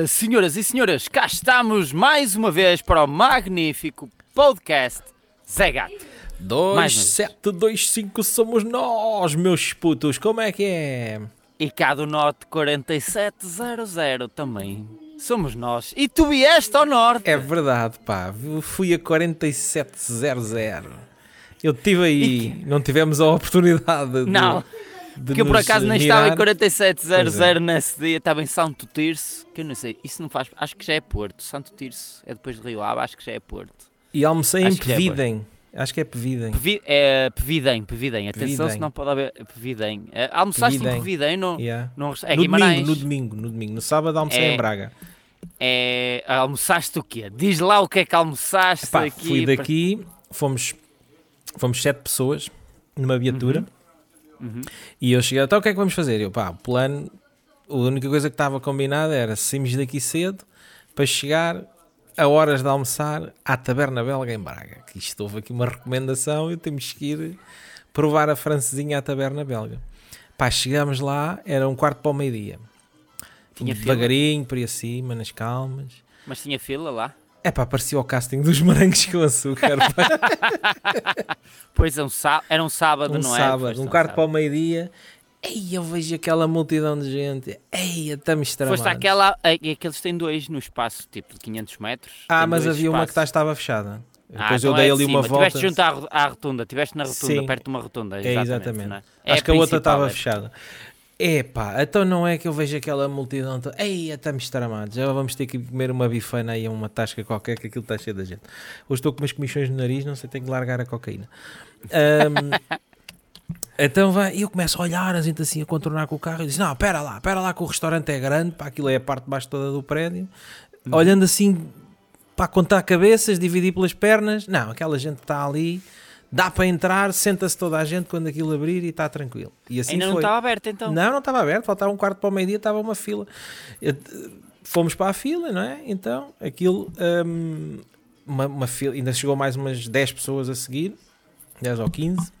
Ora, senhoras e senhores, cá estamos mais uma vez para o magnífico podcast Zé Gato. Mais uma vez. 2725 somos nós, meus putos. Como é que é? E cá do Norte 4700 também somos nós. E tu vieste ao Norte. É verdade, pá. Eu fui a 4700. Eu estive aí, não tivemos a oportunidade de. Não, que eu por acaso nem mirar. estava em 4700 Pois é. nesse dia, estava em Santo Tirso, que eu não sei, isso não faz, acho que já é Porto, Santo Tirso é depois de Rio Ave, acho que já é Porto. E almocei em Acho é Pevidem. Acho que é Pevidem. Pevi, é, Pevidem, Pevidem, atenção Pevidem. se não pode haver Pevidem. É, almoçaste em Pevidem. Pevidem, não? Yeah. não é no domingo, no domingo, no domingo. No sábado almocei É- em Braga. É, almoçaste o quê? Diz lá o que é que almoçaste Epá, aqui. fui daqui, fomos, fomos sete pessoas numa viatura. Uhum. E eu cheguei, então o que é que vamos fazer? Eu, pá, o plano, a única coisa que estava combinada era saímos daqui cedo para chegar a horas de almoçar à Taberna Belga em Braga. Que isto houve aqui uma recomendação e temos que ir provar a francesinha à Taberna Belga. Pá, chegámos lá, era um quarto para o meio-dia. Tinha fila? Devagarinho, por aí acima, nas calmas. Mas tinha fila lá? É pá, parecia o casting dos morangos com açúcar. Pois é, um era um sábado, um não é? sábado, Foste um um quarto para o meio-dia. Ei, eu vejo aquela multidão de gente. Ei, estamos tramados. Foste àquela. É é eles têm dois no espaço, tipo de 500 metros. Ah, mas havia uma que tá- espaços. estava fechada. Ah, Depois então eu dei é ali uma volta. Tiveste junto à, à rotunda, estiveste na rotunda, Sim. perto de uma rotunda. É, Exatamente. exatamente. não é? É Acho que a outra estava é. fechada. Epá, então não é que eu vejo aquela multidão. to- Ei, estamos tramados. Já vamos ter que comer uma bifana a uma tasca qualquer, que aquilo está cheio de gente. Hoje estou com umas comichões no nariz, não sei, tenho que largar a cocaína. Ahm, então vai, e eu começo a olhar, a gente assim a contornar com o carro e diz: Não, pera lá, pera lá, que o restaurante é grande, pá, aquilo é a parte de baixo toda do prédio. Olhando assim, para contar cabeças, dividir pelas pernas. Não, aquela gente está ali, dá para entrar, senta-se toda a gente quando aquilo abrir e está tranquilo. E assim Ainda não foi. estava aberto então. Não, não estava aberto, faltava um quarto para o meio-dia, estava uma fila. Eu, fomos para a fila, não é? Então, aquilo, hum, uma, uma fila, ainda chegou mais umas 10 pessoas a seguir, 10 ou 15.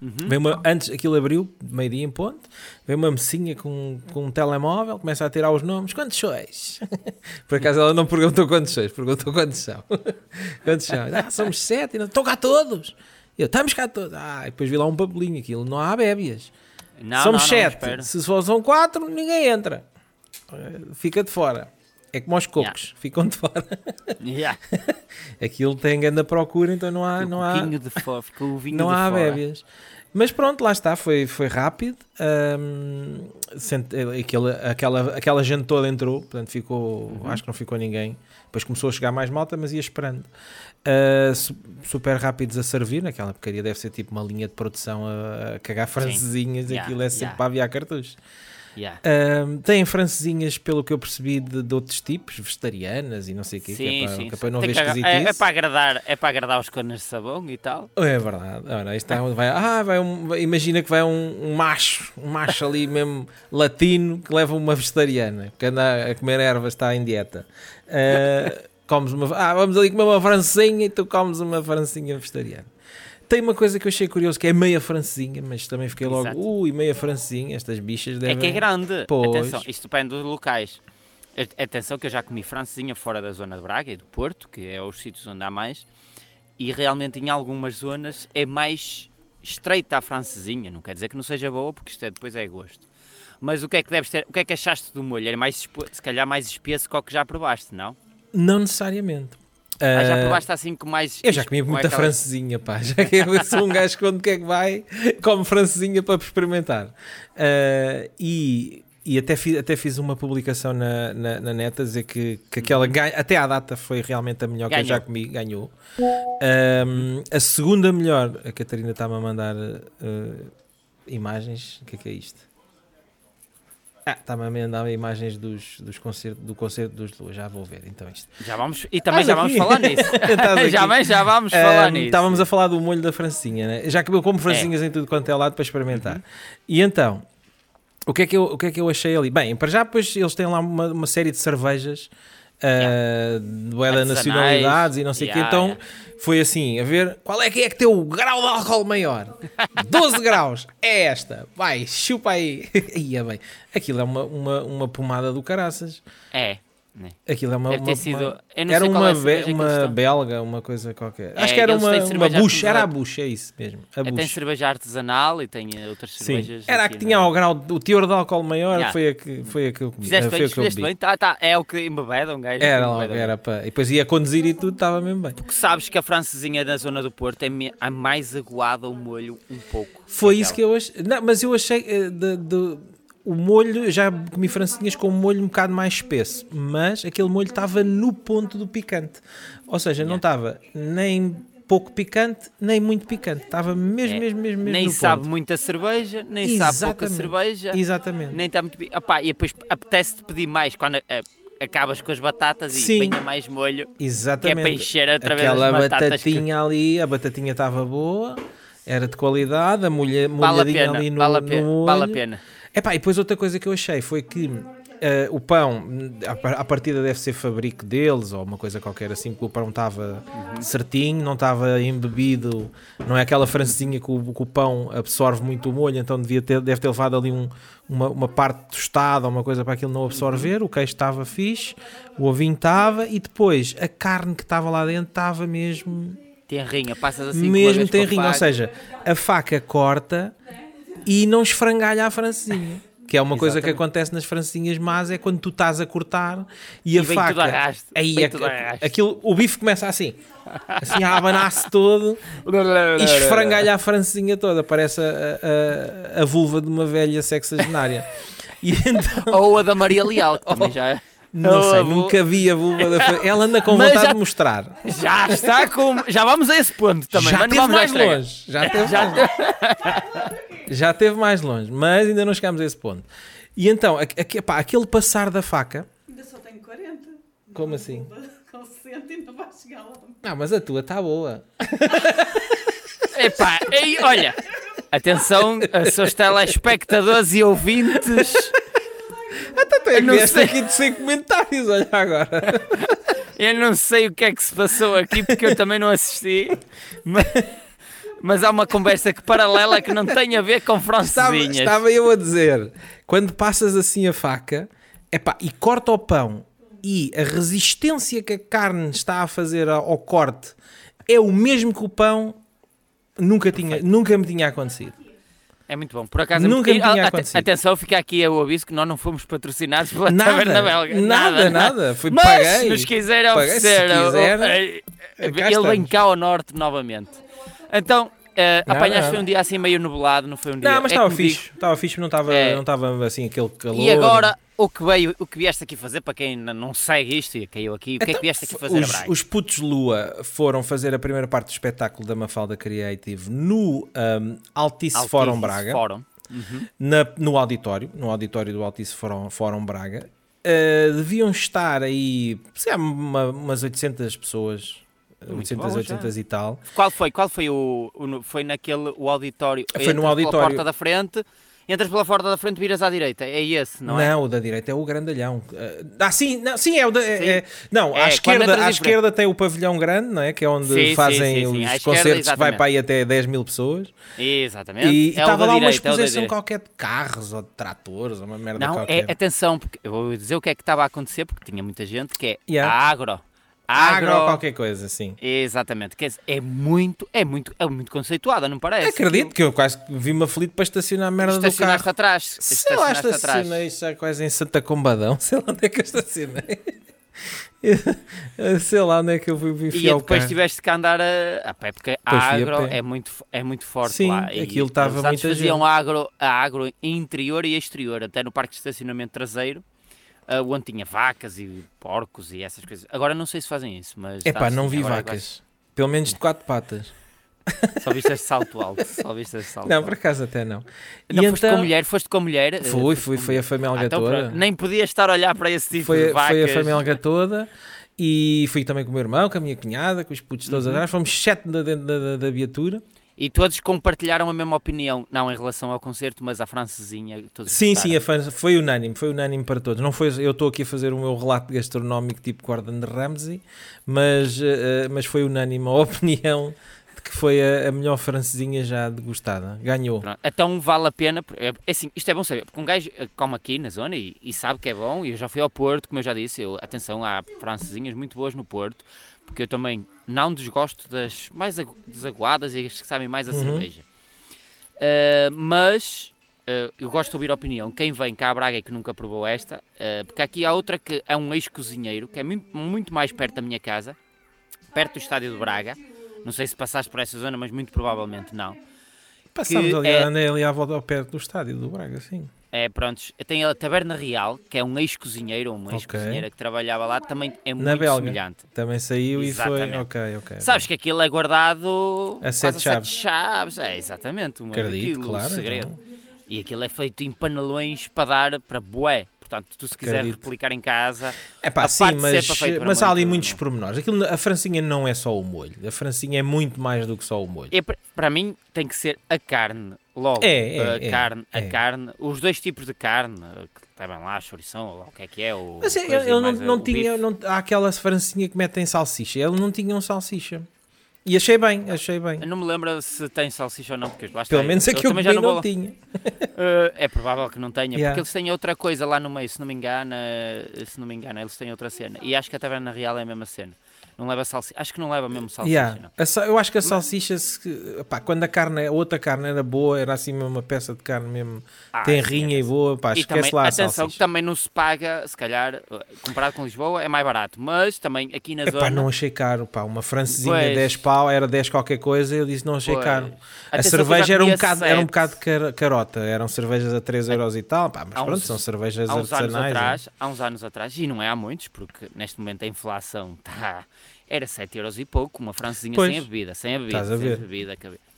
Uhum. Veio uma, antes aquilo abriu, meio-dia em ponto, veio uma mocinha com, com um telemóvel, começa a tirar os nomes, quantos sois? Por acaso ela não perguntou quantos sois, perguntou quantos são. quantos são? Ah, somos sete, e não- estão cá todos. Eu, estamos cá todos. Ah, e depois vi lá um papelinho, aquilo, não há bébias. Não, Somos não, não, sete. espera. Se só são quatro, ninguém entra. Fica de fora. É como aos cocos, ficam de fora. Yeah. Aquilo tem grande procura, então não há, não há, de fora, o vinho não há fora. bébias. Mas pronto, lá está, foi, foi rápido. Ahm, sente- aquele, aquela, aquela gente toda entrou, portanto ficou, Uhum. acho que não ficou ninguém. Depois começou a chegar mais malta, mas ia esperando. Ah, su- super rápidos a servir, naquela porcaria deve ser tipo uma linha de produção a, a cagar francesinhas, Yeah, aquilo é sempre yeah. para aviar cartuchos. Yeah. Ahm, têm francesinhas, pelo que eu percebi, de, de outros tipos, vegetarianas e não sei o quê, que é para, sim. que é para não ver esquisitice. é, é para agradar, é para agradar os conas de sabão e tal. É verdade. Ora, isto é vai, ah, vai um- imagina que vai um, um macho, um macho ali mesmo latino que leva uma vegetariana, que anda a comer ervas, está em dieta. Ah, comes uma, ah, vamos ali comer uma francesinha e tu comes uma francesinha vegetariana. Tem uma coisa que eu achei curioso que é meia francesinha, mas também fiquei logo, Exato. ui, meia francesinha, estas bichas devem. É que é grande. Pois. Atenção, isto depende dos locais. Atenção que eu já comi francesinha fora da zona de Braga e do Porto, que é os sítios onde há mais, e realmente em algumas zonas é mais estreita a francesinha. Não quer dizer que não seja boa, porque isto é, depois é gosto. Mas o que é que deves ter? O que é que achaste do molho? Era mais, se calhar mais espesso que o que já provaste, não? Não necessariamente. Ah, já Ah, provaste assim com mais. Eu já comi com muita francesinha, pá. Já que eu sou um gajo que onde quer que vai, come francesinha para experimentar. Ah, e e até, fiz, até fiz uma publicação na, na, na net a dizer que, que aquela ganha, até à data foi realmente a melhor que eu já Uhum. Ganhou. comi, ganhou. Ahm, a segunda melhor, a Catarina está-me a mandar ah, imagens. O que é que é isto? Ah, está-me a mandar imagens dos, dos concerto, do concerto dos Lua. Já vou ver então isto. Já vamos, e também Estás já vamos falar nisso. Já, já vamos falar nisso. Estávamos a falar do molho da francinha, né? já que eu como francinhas em tudo quanto é lado para experimentar. E então, o que, é que eu, o que é que eu achei ali? Bem, para já, depois eles têm lá uma, uma série de cervejas uh, de Artesanais. nacionalidades e não sei o Yeah, quê. Então, yeah. foi assim, a ver, qual é que é que tem o grau de álcool maior? 12 graus, é esta. Vai, chupa aí. Ia bem. Aquilo é uma, uma, uma pomada do caraças. É. né? Aquilo é uma. Deve ter uma- sido. uma- era uma, é be- uma belga, uma coisa qualquer. É, Acho que era uma, uma bucha, era a bucha, é isso mesmo. A É, tem cerveja artesanal e tem eh, outras Sim, cervejas. era a que tinha na- o grau, o teor de álcool maior, Yeah. foi, a que, foi a que eu comi. Fizeste foi bem, bebi. bem, tá, tá, é o que embebeda um gajo. Era que logo, era para. E depois ia conduzir e tudo, estava mesmo bem. Porque sabes que a francesinha na zona do Porto é me- a mais aguada o molho um pouco. Foi isso que eu achei. Não, mas eu achei. eh, de- de- o molho, já comi francesinhas com um molho um bocado mais espesso, mas aquele molho estava no ponto do picante. Ou seja, não estava nem pouco picante, nem muito picante. Estava mesmo, É, mesmo, mesmo, mesmo Nem no sabe ponto. muita cerveja, nem sabe pouca Exatamente. cerveja, Exatamente. nem está muito. Opá, e depois apetece-te pedir mais quando eh, acabas com as batatas Sim. e venha mais molho. Exatamente. Que é para encher outra vez Aquela as batatas que- batatinha ali, a batatinha estava boa, era de qualidade, a molha, Vale a molhadinha pena, ali no, vale a no pena, molho. vale a pena. Epá, e depois outra coisa que eu achei foi que eh, o pão, a par- a partida deve ser fabrico deles ou uma coisa qualquer assim, porque o pão estava certinho, não estava embebido, não é aquela francesinha que o, que o pão absorve muito o molho, então devia ter, deve ter levado ali um- uma, uma parte tostada ou uma coisa para aquilo não absorver, o queijo estava fixe, o ovinho estava e depois a carne que estava lá dentro estava mesmo Tem rinha, passas assim mesmo vez tem com a rinho, ou seja, a faca corta e não esfrangalha a francesinha. Que é uma coisa que Exatamente. acontece nas francesinhas más, é quando tu estás a cortar e, a vem faca. tudo a raste, aí, vem a- tudo a aquilo, o bife começa assim, assim a abanar-se todo e esfrangalha a francesinha toda, parece a, a, a vulva de uma velha sexagenária. E então, Ou a da Maria Leal, que também já, é. Não sei, vu- nunca vi a vulva da Fran- Ela anda com Mas vontade já- de mostrar. já está com. Já vamos a esse ponto também. já teve mais longe. Já teve Já mais longe. Já teve mais longe, mas ainda não chegámos a esse ponto. E então, a- a- pá, aquele passar da faca, Ainda só tenho 40. como assim? Com 60 ainda vai chegar lá. Não, mas a tua está boa. Epá, ei, olha, atenção, seus telespectadores e ouvintes. Até não vieste sei. aqui de sem comentários, olha agora. Eu não sei o que é que se passou aqui porque eu também não assisti. Mas, mas há uma conversa que paralela que não tem a ver com Estava, francesinhas. estava eu a dizer, quando passas assim a faca, epá, e corta o pão, e a resistência que a carne está a fazer ao, ao corte é o mesmo que o pão, nunca, tinha, nunca me tinha acontecido. É muito bom. Por acaso, Nunca e, me tinha a- acontecido. Atenção, fica aqui o aviso que nós não fomos patrocinados pela Taverna Nada, Belga. nada, nada. Fui, Mas paguei. se nos quiser oferecer, quiser, eh, ele vem cá ao norte novamente. Então, Nada, apanhaste foi um dia assim meio nublado, não foi um dia. Não, mas é estava como fixe. Estava fixe, não estava É. não estava assim aquele calor. E agora, o que veio, o que vieste aqui fazer, para quem não segue isto e caiu aqui, o que é que Então, vieste aqui fazer a os, Braga? os putos Lua foram fazer a primeira parte do espetáculo da Mafalda Creative no um, Altice Altice Fórum Braga, Fórum. na- no auditório, no auditório do Altice Fórum, Fórum Braga. Uh, deviam estar aí, se há uma, umas 800 pessoas, 800, bom, já. 800 e tal. Qual foi? Qual foi o, o foi naquele o auditório? Foi no auditório. Pela porta da frente, entras pela porta da frente, viras à direita. É esse, não, é? o da direita é o grandalhão. Ah, sim, não, sim, é o da. é- é- não, É, à, esquerda, à esquerda tem o pavilhão grande, não é? Que é onde Sim, fazem sim, sim. Os esquerda, concertos que vai para aí até 10 mil pessoas. Exatamente. E é o estava lá uma direita, é o da exposição qualquer de carros ou de tratores ou uma merda Não, qualquer. é, atenção, porque eu vou dizer o que é que estava a acontecer, porque tinha muita gente, que é Yeah. a agro. Agro Agro. ou qualquer coisa assim. Exatamente. Quer dizer, é muito, é muito, é muito conceituada, não parece? Acredito que eu quase vi-me aflito para estacionar a merda do Estacionaste carro. atrás. Sei lá, estacionei já quase em Santa Combadão. Sei lá onde é que eu estacionei. Sei lá onde é que eu fui E enfiar o depois carro. tiveste que andar a, a pé, porque a a agro pé. é muito, é muito forte Sim, lá. E aquilo estava muita faziam gente. agro, a agro interior e exterior, até no parque de estacionamento traseiro, ah, onde tinha vacas e porcos e essas coisas. Agora não sei se fazem isso, mas... Epá, está não vi agora vacas. Pelo menos de quatro patas. Só viste esse salto alto. Só viste esse salto Não, por acaso até não. Não E foste então- com mulher, foste com mulher. eh, Fui, fui, foi a família Ah, então toda. pronto. Nem podia estar a olhar para esse tipo Foi, de vacas. foi a família toda e fui também com o meu irmão, com a minha cunhada, com os putos todos Uhum. atrás. Fomos sete da- dentro da, da, da viatura. E todos compartilharam a mesma opinião, não em relação ao concerto, mas à francesinha. Todos Sim, sim, foi unânime, foi unânime para todos. Não foi, eu estou aqui a fazer o meu relato gastronómico tipo Gordon Ramsay, mas, eh, mas foi unânime a opinião de que foi a, a melhor francesinha já degustada. Ganhou. Pronto, Então vale a pena, é é assim, isto é bom saber, porque um gajo eh, come aqui na zona e, e sabe que é bom, e eu já fui ao Porto, como eu já disse, eu, atenção, há francesinhas muito boas no Porto, porque eu também não desgosto das mais agu- desaguadas e as que sabem mais a Uhum. cerveja. Uh, mas uh, eu gosto de ouvir a opinião. Quem vem cá a Braga e que nunca provou esta, uh, porque aqui há outra que é um ex-cozinheiro, que é muito, muito mais perto da minha casa, perto do estádio de Braga. Não sei se passaste por essa zona, mas muito provavelmente não. Passámos ali, é- andei ali à volta ao perto do estádio do Braga, sim. É, prontos, tem a Taberna Real, que é um ex-cozinheiro, uma ex-cozinheira que trabalhava lá, também é Na muito Belga. semelhante. Também saiu e foi. Exatamente. Ok, ok. Sabes que aquilo é guardado A sete chaves. chaves. É, exatamente. Uma, Acredito, aquilo, claro, O segredo. então. E aquilo é feito em panelões para dar para bué. Portanto, tu se quiser Acredito. replicar em casa, É pá, sim, mas, mas há ali muito- muitos pormenores. Aquilo, a francinha não é só o molho. A francinha é muito mais do que só o molho. é, para- mim tem que ser a carne. Logo, É, é, a é, carne, a é. carne, os dois tipos de carne, que estavam lá, a chourição, ou lá o que é que é. O, Mas coisa, ele não, não tinha. Não, há aquela francinha que metem salsicha. Ele não tinha um salsicha. E achei bem, achei bem. Eu não me lembro se tem salsicha ou não, porque lá está, Pelo menos aqui eu também já não não tinha. Uh, é provável que não tenha, Yeah. porque eles têm outra coisa lá no meio, se não me engano, uh, se não me engano, eles têm outra cena. E acho que a Taverna Real é a mesma cena. Não leva salsicha, acho que não leva mesmo salsicha, Yeah. não. Eu acho que a salsicha, se- pá, quando a carne, a outra carne era boa, era assim mesmo uma peça de carne mesmo, Ah, tem sim, rinha e boa, pá, E esquece também, lá a atenção, que salsicha. também não se paga, se calhar, comparado com Lisboa, é mais barato, mas também aqui na Epá, zona... não achei caro, pá, uma francesinha Pois. 10 pau, era 10 qualquer coisa, eu disse não achei Pois. caro. A Atenção que cerveja era um bocado, era um bocado car- carota, eram cervejas a 3 euros e tal, pá, mas Há pronto, uns- são cervejas há artesanais. atrás, há uns anos atrás, e não é há muitos, porque neste momento a inflação está... Era 7 euros e pouco, uma francesinha Pois. sem a bebida, sem a bebida, Estás a sem ver. a bebida.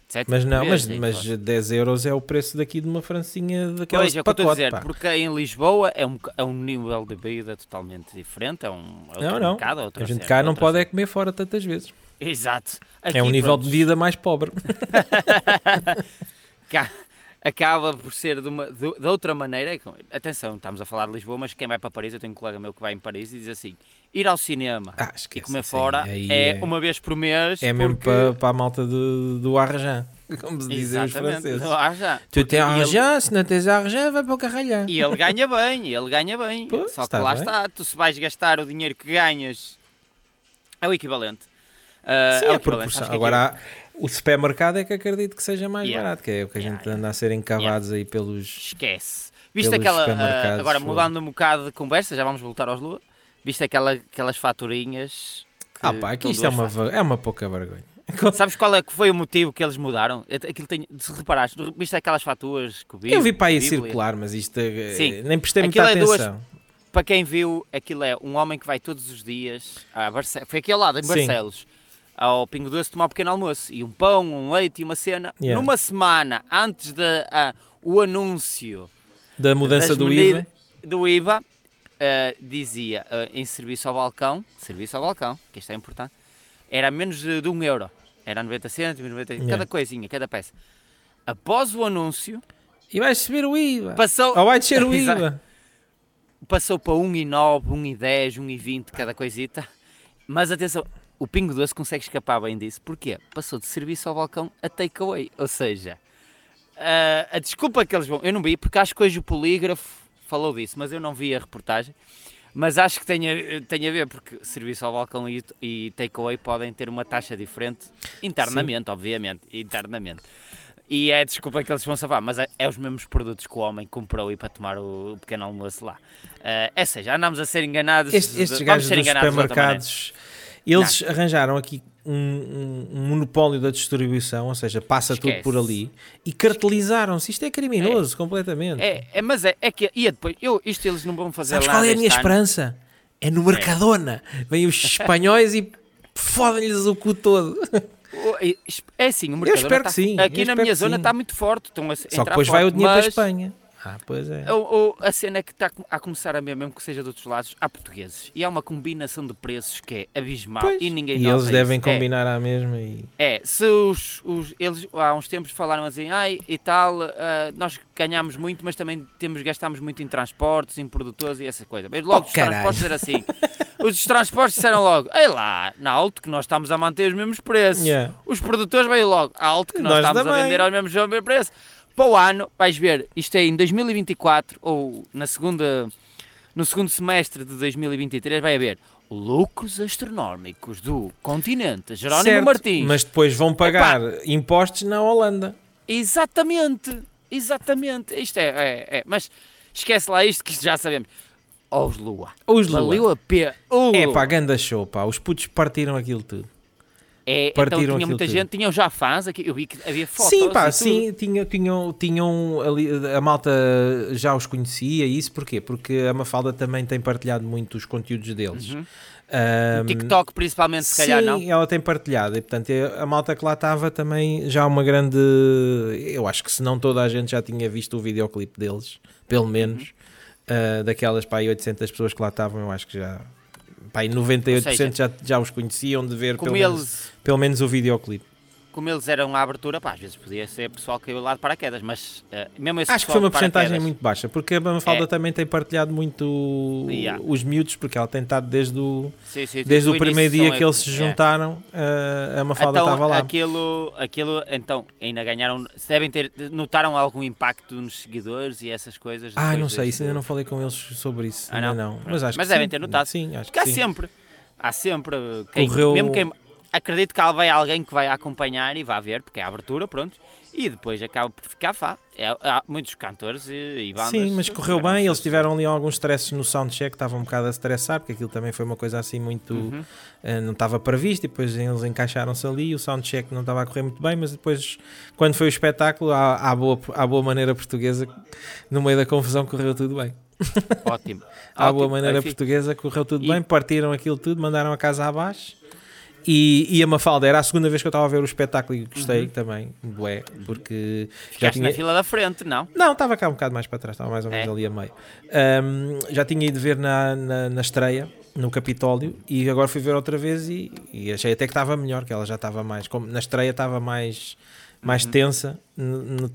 sete Mas não, mas, vezes a mas inflação. 10 euros é o preço daqui de uma francinha daquelas Pois, é o que eu estou a pacote, dizer, pá. porque em Lisboa é um, é um nível de bebida totalmente diferente, é um é Não, não, mercado, é a gente cá não outra pode é comer fora tantas vezes. Exato. é Aqui, um nível pronto, de vida mais pobre. cá acaba por ser de, uma, de, de outra maneira. é Atenção, estamos a falar de Lisboa, mas quem vai para Paris, eu tenho um colega meu que vai em Paris e diz assim: ir ao cinema Ah, e comer fora aí é, uma vez por mês. É mesmo porque- para, para a malta do, do arranjão, como se dizem os franceses. Ah, já. Tu tens e ele- se não tens arranjão, vai para o carralhão. E ele ganha bem, ele ganha bem. Pois, Só que lá bem. está, tu se vais gastar o dinheiro que ganhas, é o equivalente. Ah, Sim, é o a equivalente. que Agora, há- o supermercado é que acredito que seja mais Yeah. barato, que é o que a Yeah, gente anda a ser encavados aí pelos... Esquece. Viste aquela. supermercados, agora, fogo. mudando um bocado de conversa, já vamos voltar aos Lua. Viste aquela, aquelas faturinhas. Ah pá, aqui isto é duas uma, é uma pouca vergonha. Sabes qual é que foi o motivo que eles mudaram? Aquilo tem, se reparaste, viste aquelas faturas que Eu vi para aí circular, mas isto é- Sim. nem prestei muita é duas- atenção. Para quem viu, aquilo é um homem que vai todos os dias a Barce... Foi aqui ao lado, em Sim. Ao Pingo Doce tomar um pequeno almoço. E um pão, um leite e uma cena. Yeah. Numa semana antes do o anúncio Da mudança do IVA. do IVA, eh, dizia eh, em serviço ao balcão, serviço ao balcão, que isto é importante, era menos de, de um euro. Era 90 cêntimos, 90, Yeah. cada coisinha, cada peça. Após o anúncio, E vai subir o IVA. passou, Ou vai descer o. IVA. passou para 1,9, 1,10, 1,20 cada coisita. Mas atenção, o Pingo Doce consegue escapar bem disso. Porquê? Passou de serviço ao balcão a takeaway. Ou seja, ah, a desculpa que eles vão. Eu não vi, porque acho que hoje o polígrafo falou disso, mas eu não vi a reportagem. Mas acho que tem a, tem a ver, porque serviço ao balcão e, e takeaway podem ter uma taxa diferente internamente, obviamente. Internamente. E é a desculpa que eles vão salvar, mas é, é os mesmos produtos que o homem comprou e para tomar o, o pequeno almoço lá. Ah, é seja, andamos a ser enganados. Estes, estes vamos gajos ser dos de supermercados, eles arranjaram aqui um, um- um monopólio da distribuição, ou seja, passa tudo Esquece. por ali, e cartelizaram-se. Isto é criminoso, completamente. É, é, mas é, é que e depois, eu, isto eles não vão fazer Sabes lá qual é a minha ano. esperança? É no Mercadona. Vêm os espanhóis e fodem-lhes o cu todo. É é assim, o Mercadona espero tá- que sim, Aqui eu na espero minha zona está muito forte. Estão a Só que depois vai o forte, dinheiro mas para a Espanha. Ah, pois é. O- o- a cena é que está a começar a ver, mesmo que seja de outros lados, há portugueses. E há uma combinação de preços que é abismal Pois, e ninguém e eles devem isso. É, combinar à mesma e. É, se os, os- eles há uns tempos falaram assim, ai e tal, ah, nós ganhamos muito, mas também temos, gastamos muito em transportes, em produtores e essa coisa. Mas logo Oh, os caralho. transportes era assim. os transportes disseram logo, ei lá, na alto que nós estamos a manter os mesmos preços. Yeah. Os produtores veio logo, alto que nós, Nós estamos a também. vender aos mesmos ao mesmo preço. Para o ano, vais ver, isto é em 2024 ou na segunda, no segundo semestre de 2023, vai haver lucros astronómicos do continente Jerónimo Certo, Martins. Mas depois vão pagar impostos na Holanda. Exatamente, exatamente. Isto é, é, é. Mas esquece lá isto que isto já sabemos. Os Lua. Os Lua. Valeu a. Oh, É pá, ganda show, pá. Os putos partiram aquilo tudo. É, então partiram tinha aquilo muita tudo. gente, tinham já fãs aqui. Eu vi que havia fotos. sim, pá, sim, tinha, tinham, tinham ali, a malta já os conhecia, isso porquê? Porque a Mafalda também tem partilhado muito os conteúdos deles. Uhum. Ahm, TikTok principalmente, se calhar sim, não. ela tem partilhado e portanto a malta que lá estava também já uma grande. Eu acho que se não toda a gente já tinha visto o videoclipe deles, pelo menos, Uhum. ah, daquelas pá, aí 800 pessoas que lá estavam, eu acho que já. Pá, aí 98% Ou seja, já, já os conheciam de ver pelo menos, eles, pelo menos o videoclipe. Como eles eram à abertura, pá, às vezes podia ser pessoal que caiu lá de paraquedas, mas eh, mesmo esse Acho que foi uma porcentagem muito baixa, porque a Mafalda É. também tem partilhado muito Yeah. os miúdos, porque ela tem estado desde o, Sim, sim, desde o primeiro dia que eles se é. juntaram, ah, a Mafalda Então, estava lá. Aquilo, aquilo, então, ainda ganharam, devem ter, notaram algum impacto nos seguidores e essas coisas? Ah, não sei, isso ainda não falei com eles sobre isso. Ah, ainda não? não. Mas acho Mas devem sim. ter notado. Sim, acho Porque que há sempre, há sempre, quem, Correu- mesmo quem, acredito que vai alguém que vai acompanhar e vai ver, porque é a abertura, pronto, e depois acaba por ficar fã. É, há muitos cantores e, e bandas. Sim, mas correu bem. Eles tiveram ali alguns stresses no soundcheck, estavam um bocado a estressar, porque aquilo também foi uma coisa assim muito. Uhum. eh, não estava previsto, e depois eles encaixaram-se ali. O soundcheck não estava a correr muito bem, mas depois, quando foi o espetáculo, à, à, boa, à boa maneira portuguesa, no meio da confusão, correu tudo bem. Ótimo. À boa Ótimo. maneira Enfim, portuguesa, correu tudo E- bem, partiram aquilo tudo, mandaram a casa abaixo. E, e a Mafalda, era a segunda vez que eu estava a ver o espetáculo e gostei também, bué, porque já Uhum. Ficaste tinha, na fila da frente, não? Não, estava cá um bocado mais para trás, estava mais ou menos É? ali a meio. Ahm, já tinha ido ver na, na, na estreia, no Capitólio, e agora fui ver outra vez e, e achei até que estava melhor, que ela já estava mais. Como na estreia estava mais, mais Uhum. tensa,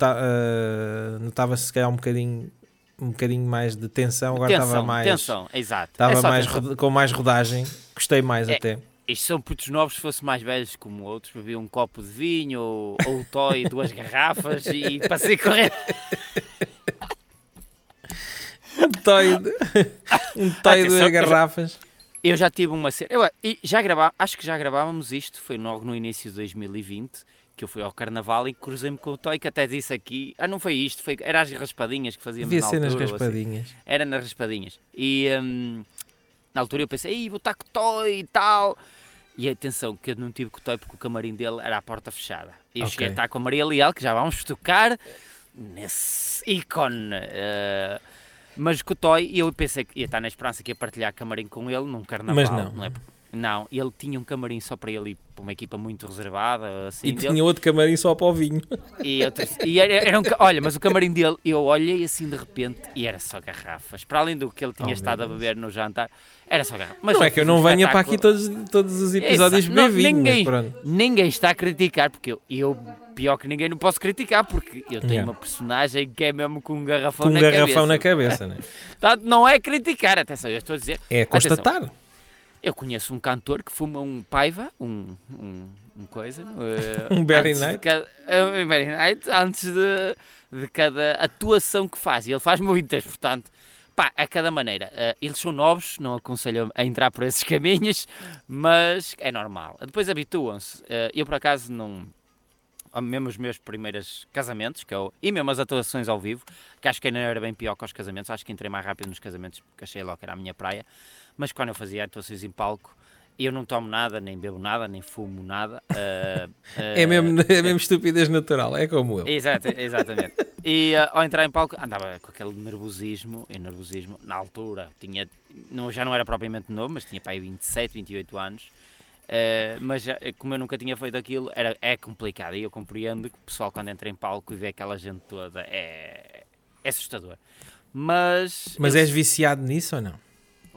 ah, notava-se se calhar um bocadinho, um bocadinho mais de tensão, agora estava mais. tensão, exato. Estava É mais tensão. com mais rodagem, gostei mais É. até. Isto são putos novos, se fossem mais velhos como outros, bebiam um copo de vinho ou, ou toy, duas garrafas e passei a correr. Um toy um toy Atenção, de garrafas. Eu já tive uma cena. Eu, e já gravá, acho que já gravávamos isto, foi logo no início de 2020, que eu fui ao carnaval e cruzei-me com o Toy, que até disse aqui. Ah, não foi isto, foi, era as raspadinhas que fazíamos Devia na ser nas altura. ou assim. raspadinhas. Era nas raspadinhas. E hum, na altura eu pensei, vou estar com o Toy e tal. E atenção, que eu não tive Toy porque o camarim dele era a porta fechada. E eu Ok. cheguei a estar com a Maria Leal, que já vamos tocar nesse ícone. eh, mas o Toy, eu pensei que ia estar na esperança que ia partilhar camarim com ele num carnaval. Mas não. é? Não, ele tinha um camarim só para ele, para uma equipa muito reservada. Assim, E dele. tinha outro camarim só para o vinho. E, te- e era, era um olha, mas o camarim dele, eu olhei assim de repente e era só garrafas. Para além do que ele tinha Oh, estado a beber no jantar, era só garrafas. Mas não é que eu não um venha para aqui todos, todos os episódios Exato. beber Não, vinho, ninguém, ninguém está a criticar, porque eu, eu, pior que ninguém, não posso criticar, porque eu tenho Yeah. uma personagem que é mesmo com um garrafão Com um na garrafão cabeça. na cabeça, né? Portanto, não é criticar, atenção, eu estou a dizer. É Atenção, constatar. Eu conheço um cantor que fuma um paiva, um, um, um coisa. eh, Um de Knight? cada- eh, um Barry Knight, antes de, de cada atuação que faz. E ele faz muitas, portanto, pá, a cada maneira. eh, eles são novos, não aconselho a entrar por esses caminhos, mas é normal. Depois habituam-se. Eh, eu, por acaso, não. Mesmo os meus primeiros casamentos, que eu, e mesmo as atuações ao vivo, que acho que ainda era bem pior que os casamentos, acho que entrei mais rápido nos casamentos, porque achei logo que era a minha praia. Mas quando eu fazia atuações em palco, eu não tomo nada, nem bebo nada, nem fumo nada. ah, É ah, mesmo, é mesmo estupidez natural, é como eu. Exato, exatamente. E ah, ao entrar em palco andava com aquele nervosismo, e nervosismo, na altura, tinha, não, já não era propriamente novo, mas tinha para aí 27, 28 anos. Mas já- como eu nunca tinha feito aquilo, era, é complicado. E eu compreendo que o pessoal, quando entra em palco e vê aquela gente toda, é, é é assustador. Mas. Mas eu- és viciado nisso ou não?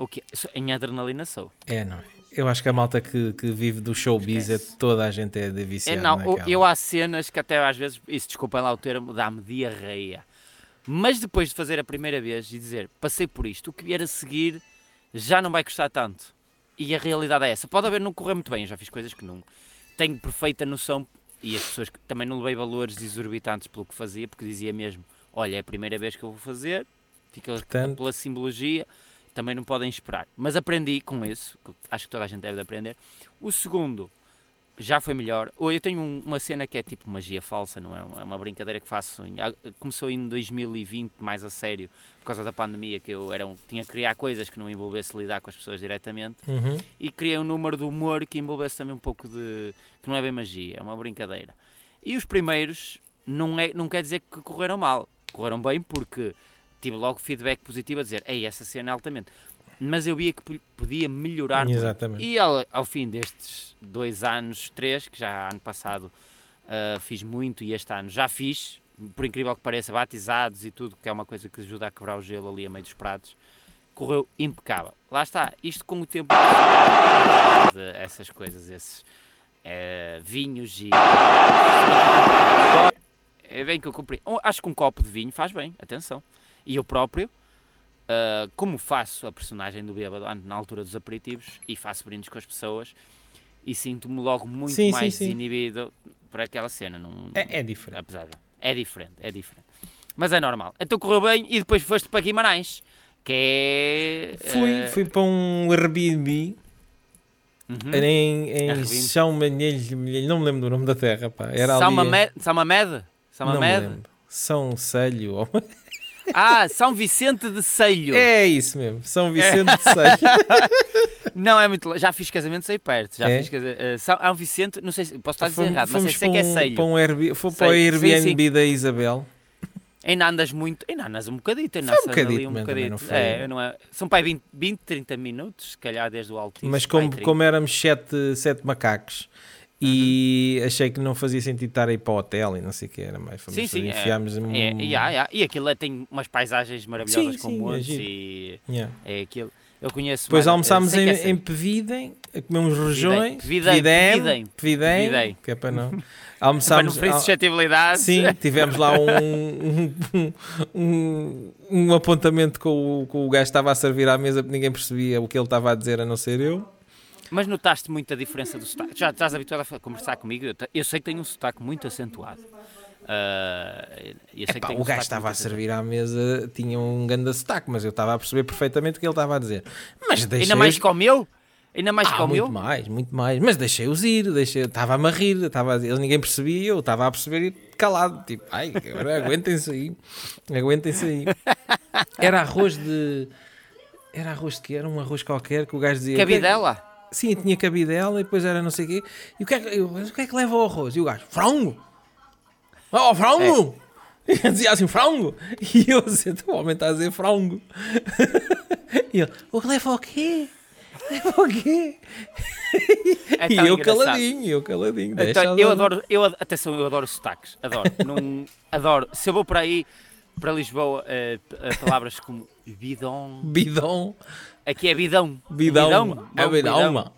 O que Em adrenalina sou. É, não é? Eu acho que a malta que, que vive do showbiz é toda a gente é de É, viciado. não, naquela. eu há cenas que até às vezes, isso desculpem lá o termo, dá-me diarreia. Mas depois de fazer a primeira vez e dizer, passei por isto, o que vier a seguir já não vai custar tanto. E a realidade é essa. Pode haver não correr muito bem, eu já fiz coisas que não. Tenho perfeita noção, e as pessoas que também não levei valores exorbitantes pelo que fazia, porque dizia mesmo, olha, é a primeira vez que eu vou fazer, fica Portanto- pela simbologia, também não podem esperar. Mas aprendi com isso, que acho que toda a gente deve de aprender. O segundo já foi melhor. Ou eu tenho um- uma cena que é tipo magia falsa, não é? É uma brincadeira que faço. Começou em 2020, mais a sério, por causa da pandemia, que eu era um- tinha que criar coisas que não envolvesse lidar com as pessoas diretamente. Uhum. E criei um número de humor que envolvesse também um pouco de. que não é bem magia, é uma brincadeira. E os primeiros não, é, não quer dizer que correram mal. Correram bem porque tive logo feedback positivo a dizer, ei, essa cena é altamente. Mas eu via que po- podia melhorar. Exatamente. E ao, ao fim destes dois anos, três, que já ano passado ah, fiz muito e este ano já fiz, por incrível que pareça, batizados e tudo, que é uma coisa que ajuda a quebrar o gelo ali a meio dos pratos, correu impecável. Lá está, isto com o tempo, essas coisas, esses eh, vinhos e. É bem que eu comprei. Acho que um copo de vinho faz bem, atenção. E eu próprio, ah, como faço a personagem do bêbado na altura dos aperitivos e faço brindes com as pessoas e sinto-me logo muito Sim, mais sim. desinibido para aquela cena. Não, É, é diferente. Apesar de. É diferente, é diferente. Mas é normal. Então correu bem e depois foste para Guimarães, que é. Fui, eh, fui para um Airbnb uhum. em, em. São Manhães, não me lembro do nome da terra, pá. Era São ali. Mamed? São Mamed? São Mamed? São Celho. Ah, São Vicente de Seio. É isso mesmo, São Vicente de Celho. Não é muito. Já fiz casamento aí perto. Já É? fiz eh, São, é um Vicente, não sei se posso estar a dizer errado, mas sei que é um- Seio. para um Airbnb, foi para o Sei, sim, Airbnb da Isabel. Ainda andas muito. Ainda andas um bocadito. Ainda um andas ali bocadito, um bocadito. não É, não é, são para aí 20, 20, 30 minutos, se calhar desde o Altice. Mas como, 30. como éramos sete, sete macacos e achei que não fazia sentido estar aí para o hotel e não sei o que era mais. Fomos, Sim, sim, é. enfiámos um... É, yeah, yeah. E aquilo é- tem umas paisagens maravilhosas Sim, com sim, é montes giro. e Yeah. é aquilo. Eu conheço Depois mais- almoçámos em, é em Seio. Pevidem, uns rojões. Pevidem, Pevidem, Pevidem, que é para não. Para não Almoçámos. ferir al- suscetibilidades. Sim, tivemos lá um, um, um, um apontamento com o, com o gajo que estava a servir à mesa porque ninguém percebia o que ele estava a dizer a não ser eu. Mas notaste muita diferença do sotaque? Já estás habituado a conversar comigo? Eu, sei que tenho um sotaque muito acentuado. Que Epá, o um gajo estava a servir à mesa, tinha um grande sotaque, mas eu estava a perceber perfeitamente o que ele estava a dizer. Mas deixei Ainda mais que o meu? Ainda mais Ah, que o meu? muito mais, muito mais. Mas deixei-os ir, deixei, estava-me a rir, estava a dizer, ninguém percebia, eu estava a perceber e calado, tipo, ai, agora aguentem-se aí, aguentem-se aí. Era arroz de. Era arroz de quê? Era um arroz qualquer que o gajo dizia. Cabidela? "O que é que-" Sim, tinha cabidela e depois era não sei o quê. E o que é que, eu, "Mas o que, é que leva ao arroz? E o gajo, frango! Oh, frango! E eu dizia assim, frango! E eu dizia, o homem está a dizer frango. E ele, o que leva ao quê? Leva ao quê? É e eu engraçado. caladinho, eu caladinho. Então, eu adoro, eu, atenção, eu adoro sotaques, adoro. Não, adoro. Se eu vou para aí, para Lisboa, eh, palavras como bidon, Bidão, aqui é bidão. bidão, é um bidão.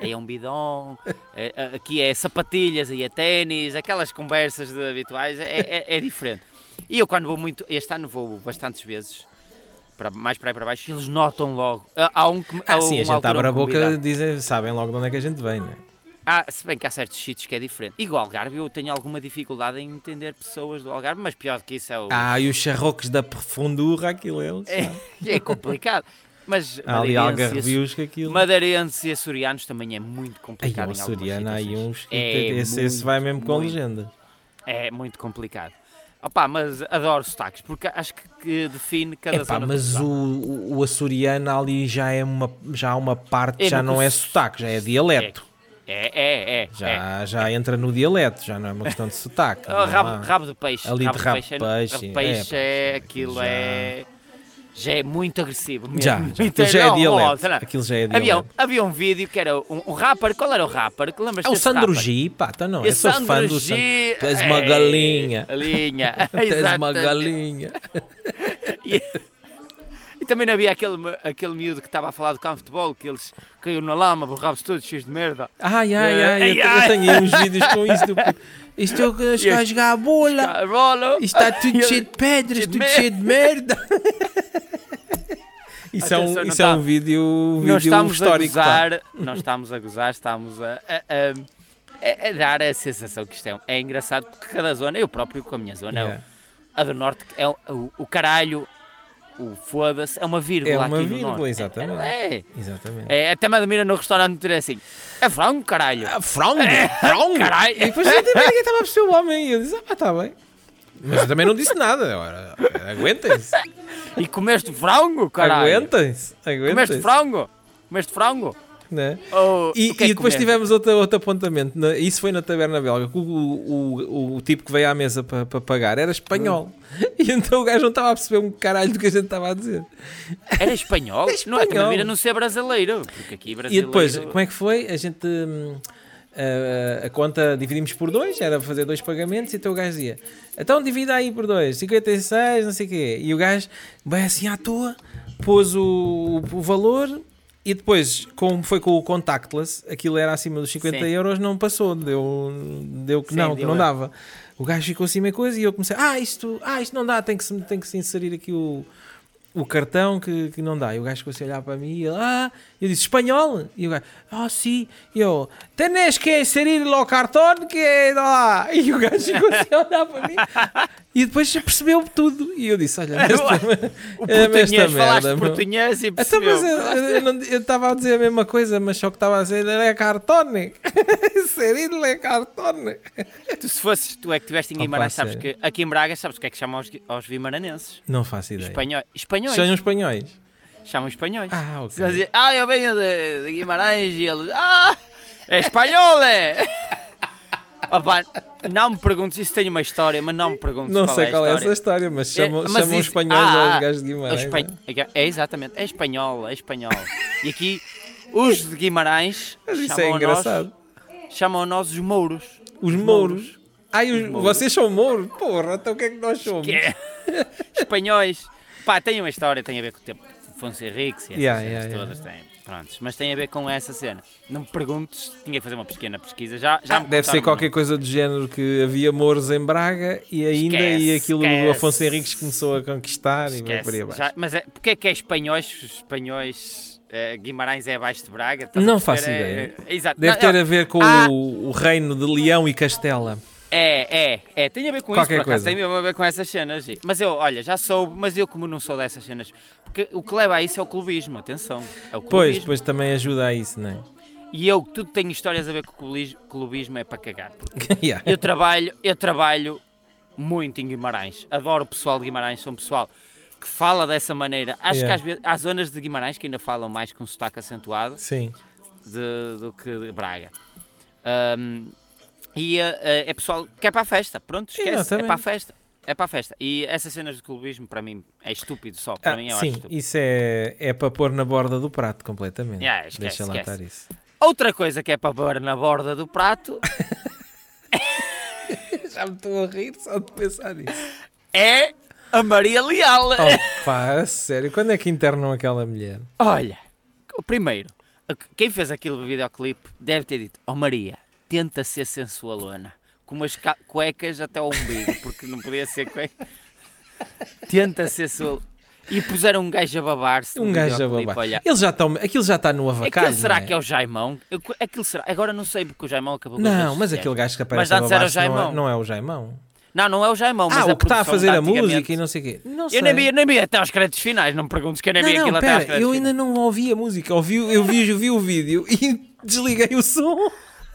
Aí é um bidão, eh, eh, aqui é sapatilhas, aí é ténis, aquelas conversas de habituais, é, é, é diferente. E eu quando vou muito, este ano vou bastantes vezes, para, mais para aí para baixo, e eles notam logo. Há- Há um que Ah, sim, a gente abre a boca e dizem, sabem logo de onde é que a gente vem, né? Ah, se bem que há certos sítios que é diferente. Igual Algarve, eu tenho alguma dificuldade em entender pessoas do Algarve, mas pior do que isso é o. Ah, e os charrocos da profundura, aquilo eles. é, é complicado. Mas Há ali algarvios que aquilo. madeirenses e açorianos também é muito Aí, complicado. o em açoriano, há aí uns É esse, esse muito, vai mesmo com muito. legenda. É muito complicado. Opa, mas adoro sotaques, porque acho que, define cada Epá, zona. mas o, o, açoriano ali já é uma, já há uma parte, É já não é sotaque, já é dialeto. É, é, é. Já, é. já entra no dialeto, já não é uma questão de sotaque. Não rabo, rabo de peixe. Ali de rabo de é- peixe, rabo de é, peixe pá, é, aquilo já- é. Já é muito agressivo. Mesmo. Já, já. Aquilo já é não, sei lá. Aquilo já é Havia, dialeto. havia um vídeo que era um, um rapper. Qual era o rapper? Que lembras É o Sandro rapper? G, pá, então não, E eu sou Sandro fã do G, Sandro. Tu és uma é, galinha. Galinha. Tu és uma galinha. E, e também não havia aquele, aquele miúdo que estava a falar do campo de futebol, que eles caiu na lama, borravam-se todos cheios de merda. Ai, ai, É, ai, eu, ai, eu ai. tenho uns vídeos com isso. Do... Isto é o que a jogar a bola. Isto está tudo cheio de pedras, tudo cheio de merda. Isso é um, Atenção, isso é um tá- vídeo, Nós vídeo estamos a histórico. gozar, nós estamos a gozar, estamos a, a- a- a- dar a sensação que isto é, é engraçado, porque cada zona, eu próprio com a minha zona, Yeah. a do norte, é o, o, o caralho, o foda-se, é uma vírgula É uma aqui vírgula, exatamente. É, Exatamente. é, até me admira no restaurante ter assim, é frango, caralho. Ah, frango! Frango! Caralho. E depois eu também ninguém estava a perceber o homem. E eu disse, ah, está bem. Mas eu também não disse nada. Ora, aguentem-se. E comeste frango, caralho. Aguentem-se. Comeste Aguentem-se. frango? Comeste frango? Né? Ou, E, e é que depois comeste? tivemos outro, outro apontamento. Na- isso foi na taberna belga. O, o, o, o tipo que veio à mesa para para pagar era espanhol. E então o gajo não estava a perceber um caralho do que a gente estava a dizer. Era espanhol? É Não também espanhol. não ser brasileiro, porque aqui E brasileiro... depois, como é que foi? A gente. hum, a, a conta dividimos por dois, era fazer dois pagamentos, e então o gajo dizia: então divida aí por dois, 56, não sei o quê. E o gajo, bem assim à toa, pôs o, o valor. E depois, como foi com o contactless, aquilo era acima dos 50 Sim. euros, não passou, deu, deu que Sim, não, que não dava. O gajo ficou assim meia coisa e eu comecei, ah, isto, ah, isto não dá, tem que se, tem que se inserir aqui o, o cartão que, que não dá. E o gajo ficou assim a olhar para mim e ele, ah, eu disse, espanhol? E o gajo, ah, sim. E eu, tenés que inserir o cartão que é lá. E o gajo ficou assim a olhar para mim. E depois percebeu tudo. E eu disse, olha, esta, O é esta português, falaste merda, português e Então, percebeu. mas eu- estava a dizer a mesma coisa, mas só que estava a dizer é cartone. Inserir é cartone. Tu, se fosses, tu é que estiveste em Opa, Guimarães, sabes sério. que aqui em Braga, sabes o que é que chamam aos, aos vimaranenses? Não faço ideia. Espanhóis. Espanhóis. São espanhóis. Chamam espanhóis. Ah, ok. dizem, ah, eu venho de, de Guimarães e eles, ah, é espanhol, é! Opa, não me perguntes, isso tem uma história, mas não me perguntes Não qual sei é qual é história. essa história, mas chamam, É, mas chamam isso- espanhóis ah, aos gajos de É, Guimarães. espan- não é exatamente, é espanhol, é espanhol. E aqui, os de Guimarães Mas isso é engraçado. nós, chamam a nós os mouros. Os mouros. Ai, os- mouros. vocês são mouros? Porra, então o que é que nós somos? Que é espanhóis. Pá, tem uma história, tem a ver com o tempo Afonso Henriques e essas Yeah, yeah, todas. Tem, prontos, mas tem a ver com essa cena. Não me perguntes, tinha que fazer uma pequena pesquisa. Já, já Ah, deve ser qualquer coisa do género que havia mouros em Braga e ainda e Esquece, aquilo do esquece. Afonso Henriques começou a conquistar e vai Esquece. por aí abaixo. Já- mas é, porque é que é espanhóis? espanhóis eh, Guimarães é abaixo de Braga? Não faço É- ideia. é- exato. Deve Não, ter é- a ver com Ah. o, o reino de Leão e Castela. É, é, é, tem a ver com Qualquer isso, por acaso, coisa. tem a ver com essas cenas. Mas eu, olha, já soube, mas eu como não sou dessas cenas, porque o que leva a isso é o clubismo, atenção, é o Pois, clubismo. pois também ajuda a isso, não é? E eu, tudo tenho histórias a ver com o clubis- clubismo, é para cagar. porque Yeah. Eu trabalho, eu trabalho muito em Guimarães, adoro o pessoal de Guimarães, sou um pessoal que fala dessa maneira. Acho Yeah. que às vezes há zonas de Guimarães que ainda falam mais com sotaque acentuado Sim. de- do que de Braga. Ahm, e eh, é pessoal que é para a festa, pronto, esquece, é Exatamente. para a festa. É para a festa. E essas cenas de clubismo, para mim, é estúpido só. Para Ah, mim, eu acho sim, estúpido. isso é, é para pôr na borda do prato completamente. Yeah, esquece, Deixa lá estar isso. Outra coisa que é para pôr na borda do prato Já me estou a rir só de pensar nisso. é a Maria Leal. Opa, sério, quando é que internam aquela mulher? Olha, primeiro, quem fez aquele videoclipe deve ter dito: Oh Maria, tenta ser sensualona, com umas ca- cuecas até ao umbigo, porque não podia ser cueca. Tenta ser sensual. E puseram um gajo a babar-se. Um gajo a babar. Olha, Eles já estão, aquilo já está no avacalho. aquilo será não que é o Jaimão? Eu- Aquilo será. Agora não sei porque o Jaimão acabou Não, mas aquele gajo que aparece Mas a antes era o babar-se não, é, Jaimão. não é o Jaimão. Não, não é o Jaimão, mas Ah, o que está a fazer a música e não sei o quê. Não Eu sei. nem vi, nem vi até aos créditos finais, não me perguntes que eu nem vi Não, aquilo não, até aos pera, créditos eu ainda não ouvi a música. Ouvi, eu vi, eu vi o vídeo e desliguei o som.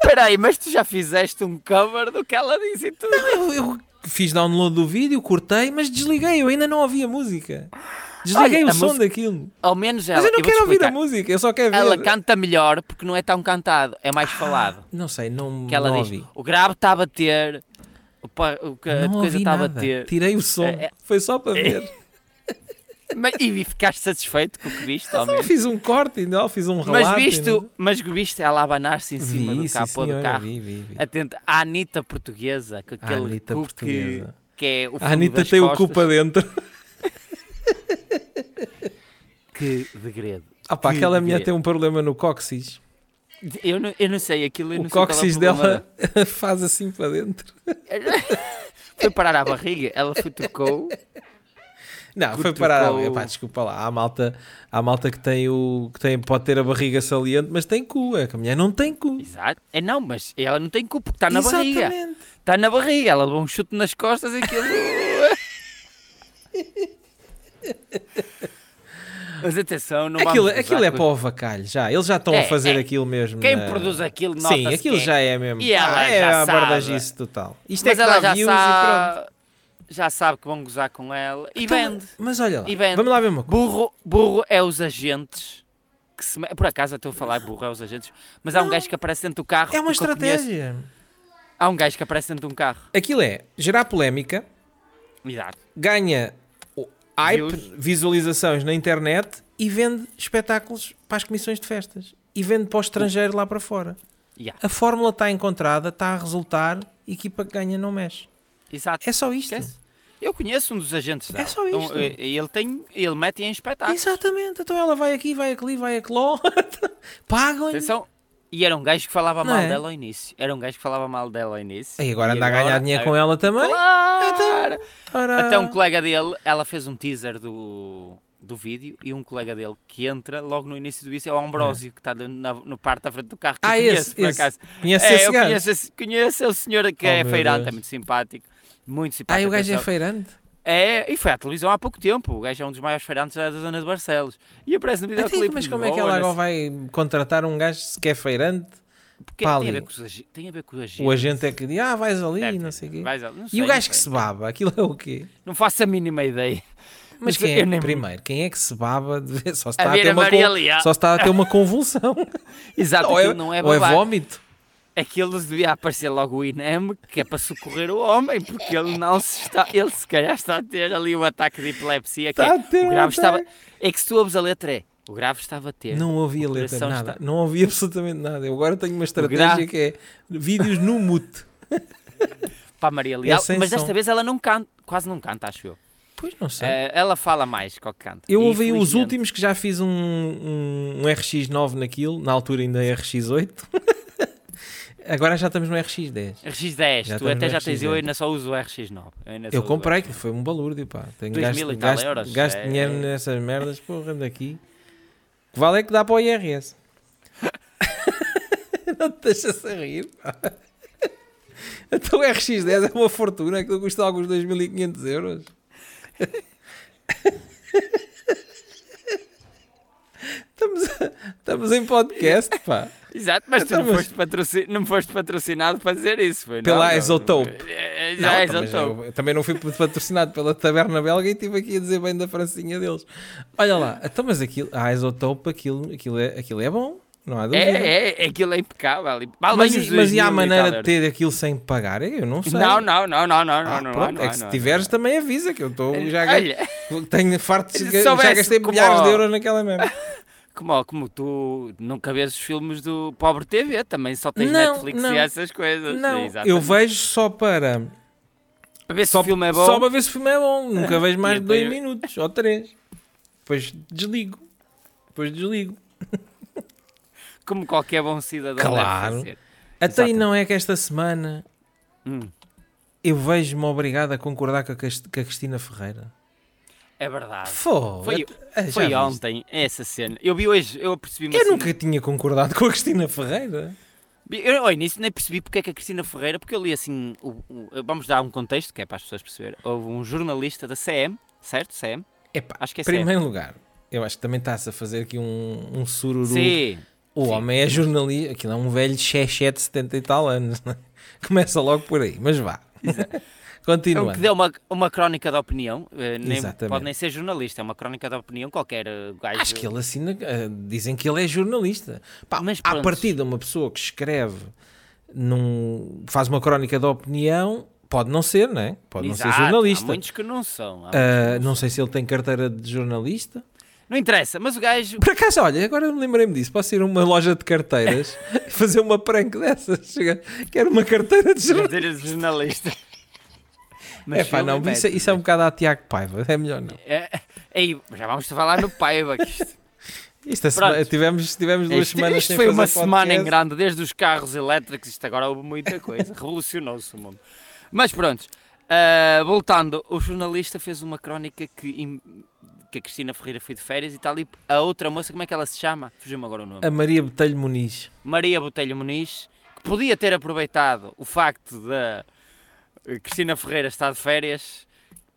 Espera aí, mas tu já fizeste um cover do que ela disse e tudo. Eu, eu fiz download do vídeo, cortei, mas desliguei. Eu ainda não ouvi a música. Desliguei Olha, o som música- daquilo. Ao menos ela. Mas eu não vou-te quero ouvir a música, eu só quero ver. Ela canta melhor porque não é tão cantado, é mais falado. Não sei, não, Que ela não diz: ouvi. o grave está a bater, o, pa- o que- a Não coisa está a bater. Tirei o som. É, é- Foi só para ver. Mas- E ficaste satisfeito com o que viste, ao Só menos? fiz um corte não, fiz um relato. Mas viste, não- mas viste ela a abanar-se em cima Vi, do capô do carro. vi, vi, vi. Atenta, a Anitta portuguesa, com aquele Anitta cu portuguesa. Que, que é o A Anitta tem o costas. cu para dentro. Que degredo. Ah pá, Que aquela degredo. tem um problema no cóccix. Eu não, eu não sei aquilo. Eu não O é cóccix problema. dela faz assim para dentro. Foi parar à barriga, ela futucou. Não, foi parar. a- Epá, desculpa lá. Há malta, há malta que, tem o, que tem, pode ter a barriga saliente, mas tem cu. É que a mulher não tem cu. Exato. É não, mas ela não tem culpa, porque está na barriga. Exatamente. Está na barriga, ela levou um chute nas costas e aquilo. Mas atenção, não Aquilo, aquilo é com- para o avacalho já. Eles já estão É, a fazer é. aquilo mesmo. Quem na- produz aquilo nota Sim, aquilo já é mesmo. E ela Ah, é já a sabe. abordagice total. Isto é Mas que ela dá já views e pronto. Já sabe que vão gozar com ela. E Então, vende. Mas olha lá, E vende. vamos lá ver uma coisa. Burro, burro é os agentes. Que se... Por acaso eu estou a falar burro é os agentes. Mas há um Não. gajo que aparece dentro do carro. É uma estratégia. Há um gajo que aparece dentro de um carro. Aquilo é gerar polémica, Exato. ganha hype, Views. visualizações na internet e vende espetáculos para as comissões de festas. E vende para o estrangeiro lá para fora. Yeah. A fórmula está encontrada, está a resultar, equipa que ganha não mexe. Exato. É só isto. Esquece. Eu conheço um dos agentes dela. É só Então, isto. eh, ele tem, ele mete em espetáculos. Exatamente. Então ela vai aqui, vai ali, vai aqui, pagam-lhe. Atenção. E era um gajo que falava Não mal é? dela ao início. Era um gajo que falava mal dela ao início. E agora E anda a ganhar dinheiro com ela também. Claro! Ora- Até um colega dele, ela fez um teaser do, do vídeo e um colega dele que entra logo no início do vídeo é o Ambrósio, que está no, na- no parte da frente do carro. Que Ah, conheço, esse, por esse. acaso. Conhece É, esse conheço, esse- conheço o senhor que Oh, é feirante, Deus. é muito simpático. Muito Ah, simpático. e o gajo é feirante? É, e foi à televisão há pouco tempo. O gajo é um dos maiores feirantes da zona de Barcelos. E aparece no videoclipe. mas de como é que ela agora vai contratar um gajo que é feirante? Porque Pá, tem a, ver com os tem a ver com o agente. O agente é que diz, ah, vais ali, Deve não sei o quê. Vais ali, não E sei, o gajo que sei. se baba, aquilo é o quê? Não faço a mínima ideia. Mas Mas quem é, nem- primeiro, quem é que se baba de ver? Só se A está a, ver ter a uma, con- só está a ter uma convulsão. Exato, ou, é, não é ou é babar. vómito. Aquilo devia aparecer logo o INEM, que é para socorrer o homem, porque ele não se está. Ele se calhar está a ter ali um ataque de epilepsia. Que Está é, a ter o um grave estava, ataque. é que se tu ouves a letra é. O grave estava a ter. Não ouvi a letra, nada. está- Não ouvi absolutamente nada. Eu agora tenho uma estratégia grave- que é vídeos no mute. Para a Maria Leal, sem mas som. desta vez ela não canta, quase não canta, acho eu. Pois não sei. Eh, ela fala mais que o que canta. Eu ouvi os últimos que já fiz um, um, um RX9 naquilo, na altura ainda RX8. Agora já estamos no RX10. RX10, Já tu até já tens, eu RX10. ainda só uso o RX9. Eu, Eu comprei, que foi um balúrdio, pá. Tenho 2000 gasto, e tal gasto, euros, gasto é- dinheiro nessas merdas, porra, daqui. O que vale é que dá para o IRS. não te deixas a rir, pá. Então o RX10 é uma fortuna, que custa alguns 2.500 euros. Estamos, a- estamos em podcast, pá. Exato, mas tu não, foste patroci- não foste patrocinado para dizer isso, foi? Pela não. Isotope. É, é, Não, Isotope. eu, também não fui patrocinado pela Taberna Belga e estive aqui a dizer bem da francinha deles. Olha lá, então, mas aquilo, a Isotope, aquilo, aquilo, é, aquilo é bom, não há dúvida. É, é, aquilo é impecável. Mas, e- mas e há 2000 maneira de ter aquilo sem pagar? Eu não sei. Não, não, não, não, não, Ah, não, não, pronto, não, é que se não, tiveres não. também avisa que eu estou já Olha, tenho farto já gastei milhares de euros naquela merda. como, como tu nunca vês os filmes do Pobre TV, também só tens Não, Netflix não. e essas coisas. Não, eu vejo só para Para ver se só, o filme é bom. só para ver se o filme é bom. Nunca vejo mais de dois minutos ou três. Depois desligo. Depois desligo. Como qualquer bom cidadão Claro. deve fazer. Até Exatamente. não é que esta semana Hum, eu vejo-me obrigado a concordar com a, Cris- com a Cristina Ferreira. É verdade. Foi- ah, Foi ontem essa cena. Eu vi hoje, eu percebi-me Eu assim. nunca tinha concordado com a Cristina Ferreira. Eu ao início nem percebi porque é que a Cristina Ferreira, porque eu li assim, o- o- vamos dar um contexto que é para as pessoas perceberem. Houve um jornalista da CM, certo? CM? Epá, Acho que é primeiro lugar, eu acho que também está-se a fazer aqui um, um sururu. CM. Sim. o sim. homem é jornalista, aquilo é um velho xexé de 70 e tal anos. né? Começa logo por aí, mas vá. É um Continuando. que deu uma, uma crónica de opinião, eh, nem, Exatamente. pode nem ser jornalista, é uma crónica de opinião, qualquer eh, gajo. Acho que ele assina, ah, dizem que ele é jornalista. Pá, Mas à pronto. partida, uma pessoa que escreve, num, faz uma crónica de opinião, pode não ser, não é? Pode não Exato, ser jornalista. Há muitos que não são. que não, não sei se ele tem carteira de jornalista. não interessa, mas o gajo. Por acaso, olha, agora me lembrei-me disso. Posso ir a uma loja de carteiras e fazer uma prank dessas? Quero uma carteira de jornalista. Dizer jornalista. É pá, não, isso, é- isso é um bocado a Tiago Paiva, é melhor não. É, Ei, já vamos falar no Paiva. que Isto, Isto é tivemos, tivemos duas isto, semanas isto foi uma semana em grande, desde os carros elétricos, isto agora houve muita coisa. Revolucionou-se o mundo. Mas pronto, ah, voltando, o jornalista fez uma crónica que, que a Cristina Ferreira foi de férias e tal. E a outra moça, como é que ela se chama? Fugiu-me agora o nome. A Maria Botelho Muniz. Maria Botelho Muniz, que podia ter aproveitado o facto da eh, Cristina Ferreira estar de férias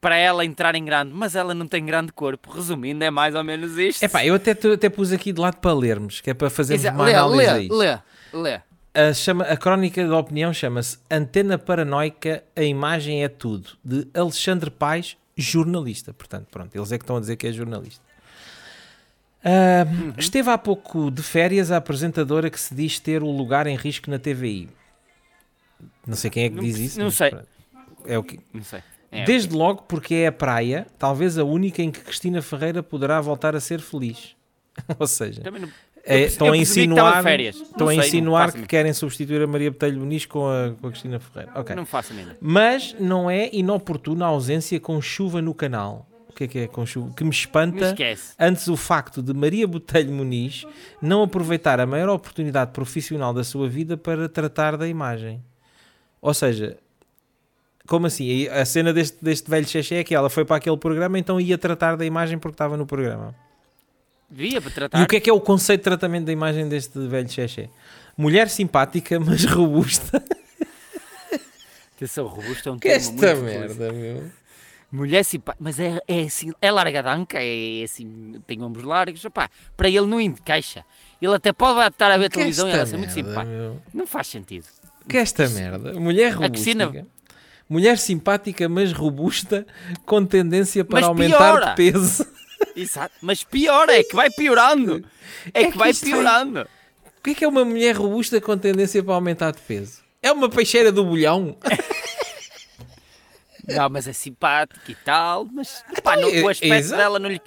para ela entrar em grande, mas ela não tem grande corpo. Resumindo, é mais ou menos isto. Epá, eu até, até pus aqui de lado para lermos, que é para fazermos Exa- uma lê, análise a lê, isto. lê, lê. A, chama, a crónica da opinião chama-se Antena Paranoica, a imagem é tudo, de Alexandre Paes, jornalista. Portanto, pronto, eles é que estão a dizer que é jornalista. Ah, Uhum. Esteve há pouco de férias a apresentadora que se diz ter o lugar em risco na TVI. Não sei quem é que Não diz isso. não sei. pronto. É o que, Não sei. É, Desde logo porque é a praia, talvez a única em que Cristina Ferreira poderá voltar a ser feliz. Ou seja, não- é, estão a que insinuar, férias. estão a insinuar que querem substituir a Maria Botelho Muniz com a, com a Cristina Ferreira. Ok. Não faço a mínima. Mas não é inoportuna a ausência com chuva no canal. O que é que é com chuva? Que me Me espanta esquece. antes o facto de Maria Botelho Muniz não aproveitar a maior oportunidade profissional da sua vida para tratar da imagem. Ou seja, como assim? E A cena deste, deste velho xexé é que ela foi para aquele programa, então ia tratar da imagem porque estava no programa. Via para E tratar. o que é que é o conceito de tratamento da imagem deste velho xexé? Mulher simpática, mas robusta. Atenção, robusto é um Que termo esta muito feliz. merda, meu. Mulher simpática, mas é, é assim, é largadanca, é assim, tem ombros largos, opá, para ele não encaixa. Ele até pode estar a ver Que televisão e ela ser muito simpática. meu. Não faz sentido. Que esta merda? Mulher A Cristina- robusta. Mulher simpática, mas robusta, com tendência para Mas aumentar piora. de peso. Exato. Mas pior, é que vai piorando. É, É que, que vai vai- piorando. O que é que é uma mulher robusta com tendência para aumentar de peso? É uma peixeira do bolhão? Não, mas é simpática e tal, mas pá, no- é- o aspecto exato. dela não, lhe,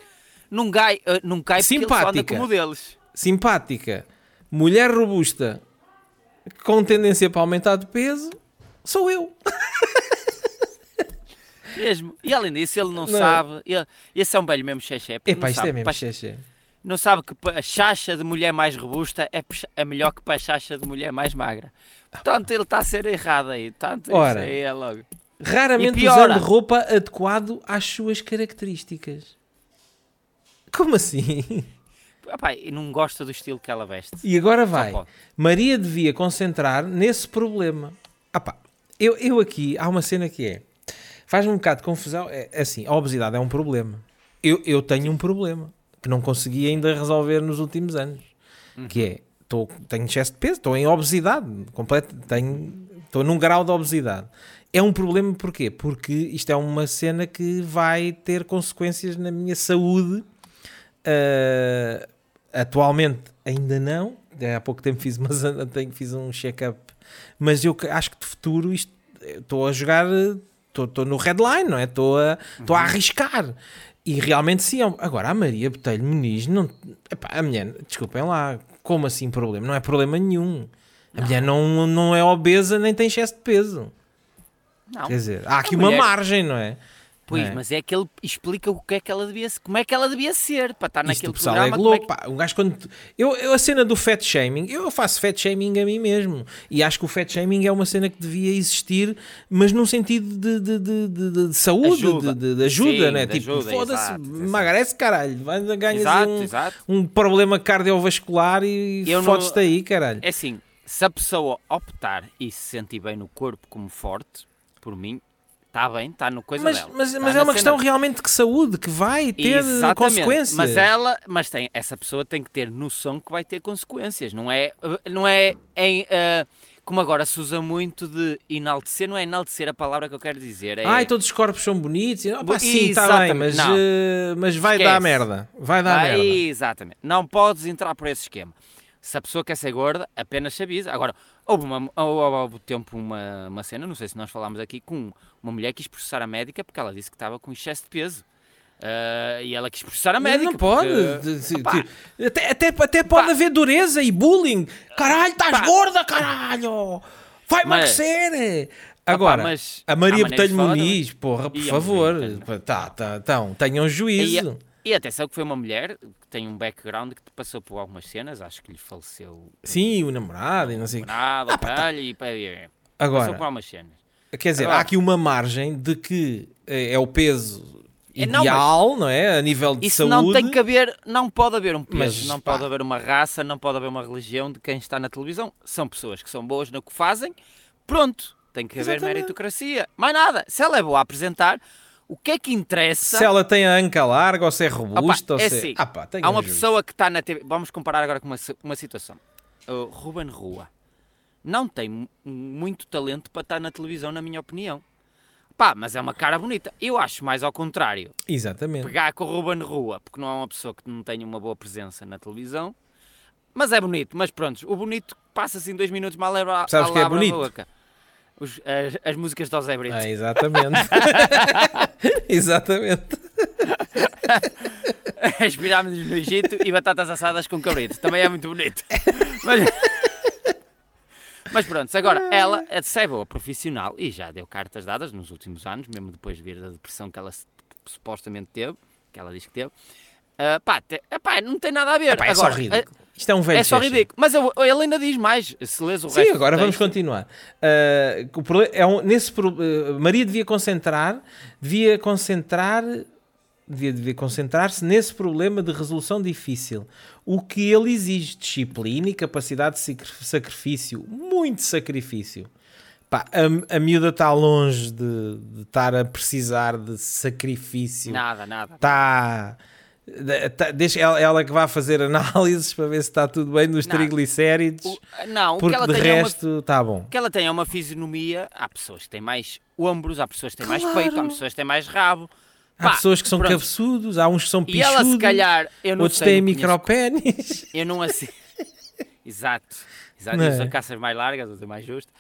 não, cai, eh, não cai Simpática. como deles. Simpática. Mulher robusta, com tendência para aumentar de peso, sou eu. Mesmo. E além disso, ele não, Não é? sabe. Ele, esse é um velho mesmo xexé. Epá, isto sabe, é mesmo xexé. Não sabe que a chacha de mulher mais robusta é, pech- é melhor que para a chacha de mulher mais magra. Portanto, ele está a ser errado aí. Portanto, Ora. aí é logo. Raramente usando roupa adequado às suas características. Como assim? Epá, e não gosta do estilo que ela veste. E agora vai. Maria devia concentrar nesse problema. Ah pá, eu, eu aqui, há uma cena que é, faz-me um bocado de confusão, é é assim, a obesidade é um problema. Eu, eu tenho um problema, que não consegui ainda resolver nos últimos anos, que é, tô, tenho excesso de peso, estou em obesidade, completo, tenho, estou num grau de obesidade. É um problema porquê? Porque isto é uma cena que vai ter consequências na minha saúde Uh, atualmente ainda não. Há pouco tempo fiz, tenho, fiz um check-up. Mas eu acho que de futuro isto estou a jogar, estou no headline, não é? Estou a, estou a arriscar. E realmente sim. é Agora, a Maria Botelho Muniz, não, epá, a mulher, desculpem lá, como assim problema? Não é problema nenhum. A mulher não, não é obesa nem tem excesso de peso. Não. Quer dizer, há aqui A uma mulher- margem, não é? Pois, é? mas é que ele explica o que é que ela devia ser, como é que ela devia ser para estar Isto naquele o pessoal programa. é como louco, que- pá. Um gajo quando... eu, eu, a cena do fat shaming, eu faço fat shaming a mim mesmo. E acho que o fat shaming é uma cena que devia existir, mas num sentido de, de, de, de- de saúde, Ajuda. De, de- ajuda, Sim, né? Tipo, foda-se, emagrece, caralho. Vai, ganhas Exato, um, exato. um problema cardiovascular e Eu não- fodes-te aí, caralho. É assim, se a pessoa optar e se sentir bem no corpo como forte, por mim, está bem, está no coisa Mas, dela. mas, Tá mas é uma cena questão realmente de saúde que vai ter Exatamente. consequências. Mas ela, mas tem, essa pessoa tem que ter noção que vai ter consequências, não é, não é em, eh, como agora se usa muito de enaltecer, não é enaltecer a palavra que eu quero dizer, é Ai, todos os corpos são bonitos. e- Opa, Bu- sim, está bem, mas, eh, mas vai Esquece. dar merda. Vai dar Vai- merda. Exatamente. Não podes entrar por esse esquema. Se a pessoa quer ser gorda, apenas se avisa. Agora, houve, uma, houve, houve tempo uma, uma cena, não sei se nós falámos aqui, com uma mulher que quis processar a médica porque ela disse que estava com excesso de peso. Ah, e ela quis processar a médica. não pode. porque- de- até, até, até pode Pá. haver dureza e bullying. Caralho, estás Pá. gorda, caralho. Vai emagrecer. Agora, a Maria Botelho Muniz, porra, por favor. Tá, tá, então, tenham juízo. E atenção que foi uma mulher que tem um background que passou por algumas cenas, acho que lhe faleceu Sim, o namorado e não sei o quê. nada, Ah, pá, tá. caralho, e, pá, e- passou por Agora, algumas cenas. quer dizer, Agora- há aqui uma margem de que eh, é o peso É, não, ideal, não, é? A nível de Isso saúde. não tem que haver, não pode haver um peso, Mas, não pá. pode haver uma raça, não pode haver uma religião de quem está na televisão. São pessoas que são boas no que fazem, pronto, tem que haver Exatamente. meritocracia. Mais nada, se ela é boa a apresentar, o que é que interessa? Se ela tem a anca larga ou se é robusta Opa, ou é se assim, Ah, pá, Há uma um juízo. pessoa que está na TV. Vamos comparar agora com uma, uma situação. O Ruben Rua não tem mu- muito talento para estar na televisão, na minha opinião. Pá, mas é uma cara bonita. Eu acho mais ao contrário. Exatamente. Pegar com o Ruben Rua, porque não é uma pessoa que não tenha uma boa presença na televisão. Mas é bonito. Mas pronto, o bonito passa-se em dois minutos, mal leva Sabes a que é bonito? Os- as, as músicas do Zé Brito. Ah, exatamente. exatamente. as pirâmides no Egito e batatas assadas com cabrito. Também é muito bonito. Mas, mas pronto, agora ela é de boa profissional e já deu cartas dadas nos últimos anos, mesmo depois de vir da depressão que ela supostamente teve, que ela diz que teve. Ah, pá, te- epá, não tem nada a ver. Epá, é agora, só ridículo. Isto é um velho É, só ridículo. Mas eu- ele ainda diz mais. Se lês o Sim, resto do agora vamos continuar. Ah, o problema é um- nesse ah, Maria devia concentrar, devia concentrar, devia, devia concentrar-se nesse problema de resolução difícil. O que ele exige disciplina e capacidade de sacri- sacrifício, muito sacrifício. Pá, a, a miúda está longe de, de estar a precisar de sacrifício. Nada, nada. Está. Tá- deixa ela, ela que vai fazer análises para ver se está tudo bem nos Não. triglicéridos. O- não, Porque ela de é uma resto está bom. que ela tem é uma fisionomia. Há pessoas que têm mais ombros, há pessoas que têm mais Claro. peito, há pessoas que têm mais rabo. Há Pá, pessoas que são pronto. cabeçudos, há uns que são E ela, se pichudos, calhar, eu não outros sei, têm micropénis. Eu não assim. Exato. Exato. Não Eu é? sou caças mais largas, eu sou mais justo.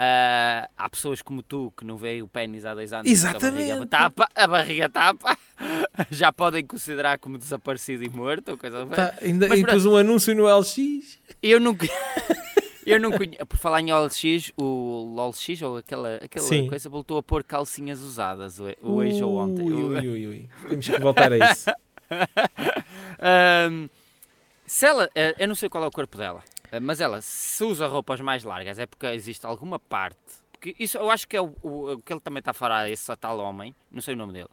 Ah, há pessoas como tu que não veem o pênis há dois anos. Exatamente. A barriga tapa, a barriga tapa. Já podem considerar como desaparecido e morto. Ou coisa do Tá, ainda Mas e pus um anúncio no LX. Eu conhe- Eu não conheço. Por falar em OLX, o LOLX ou aquela, aquela Sim. coisa voltou a pôr calcinhas usadas ho- hoje ou ontem. Ui, ui, ui. Temos que voltar a isso. Ahm, se ela, eh, eu não sei qual é o corpo dela, mas ela se usa roupas mais largas é porque existe alguma parte. Porque isso eu acho que é o, o- o que ele também está a falar, esse tal homem, não sei o nome dele.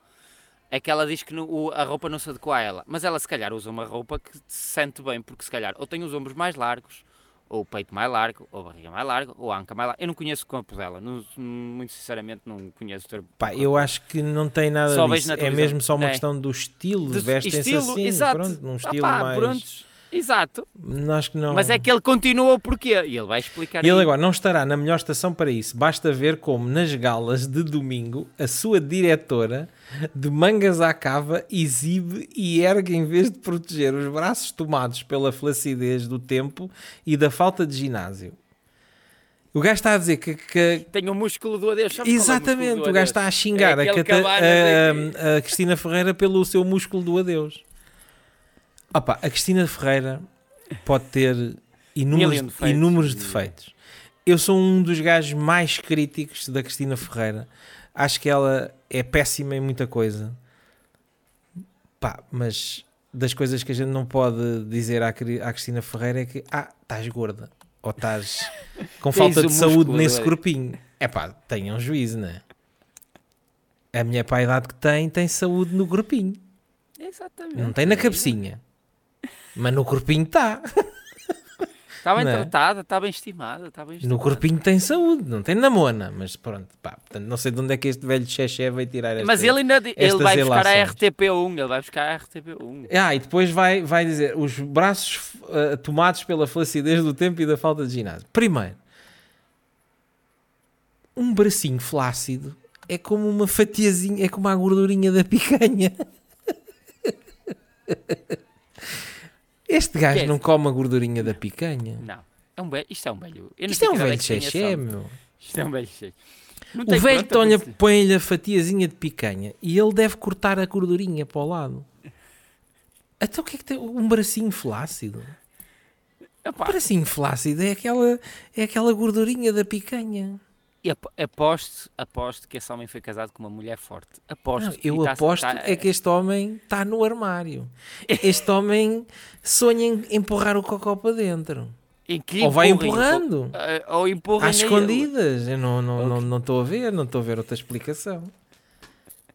É que ela diz que no- o- a roupa não se adequa a ela, mas ela se calhar usa uma roupa que se sente bem, porque se calhar ou tem os ombros mais largos, ou o peito mais largo, ou a barriga mais larga, ou a anca mais larga. Eu não conheço o corpo dela, não- muito sinceramente não conheço o termo. Pá, eu acho que não tem nada Só disso. É mesmo só uma É. questão do estilo. De Vestem-se assim, exato. pronto, num Ah estilo pá, mais... prontos, exato. Acho que não... Mas é que ele continua o porquê. E ele vai explicar E ele aí. agora não estará na melhor estação para isso. Basta ver como nas galas de domingo a sua diretora, de mangas à cava, exibe e ergue em vez de proteger os braços tomados pela flacidez do tempo e da falta de ginásio. O gajo está a dizer que, que- Tem o músculo do adeus. é exatamente músculo do o gajo está a xingar É a, Cabanas a- a Cristina Ferreira pelo seu músculo do adeus. Opa, a Cristina Ferreira pode ter inúmeros, defeitos. inúmeros defeitos. Eu sou um dos gajos mais críticos da Cristina Ferreira. Acho que ela é péssima em muita coisa. Pá, mas das coisas que a gente não pode dizer à, à Cristina Ferreira é que ah, estás gorda. Ou estás com falta de saúde músculo, nesse é. corpinho. É pá, tenham juízo, não é? A mulher para a idade que tem, tem saúde no corpinho. Exatamente. Não tem na cabecinha. Mas no corpinho está. Está bem Não é? tratada, está bem estimada. Está bem No corpinho tem saúde, não tem na mona. Mas pronto, pá, portanto, não sei de onde é que este velho xexé vai tirar esta... Mas ele ainda ele vai buscar a relações. RTP1. Ele vai buscar a RTP1. Ah, e depois vai, vai dizer os braços ah, tomados pela flacidez do tempo e da falta de ginásio. Primeiro, um bracinho flácido é como uma fatiazinha, é como a gordurinha da picanha. Este gajo Que é não come a gordurinha da picanha. Não. É um velho. Isto é um velho. Eu não Isto sei é um que idade velho que tem xexé, meu. Isto é um velho. Não O tem velho pronto, acontece. põe-lhe a fatiazinha de picanha e ele deve cortar a gordurinha para o lado. Então o que é que tem? Um bracinho flácido? Epá, Um bracinho flácido é aquela, é aquela gordurinha da picanha. E ap- aposto, aposto que esse homem foi casado com uma mulher forte. Aposto. Não, eu E tá- aposto tá- é que este homem está no armário. Este homem sonha em empurrar o cocó para dentro. Ou vai empurrando. ou- Ou empurrem Às escondidas. Eu não estou não, não, estou a ver, não estou a ver outra explicação.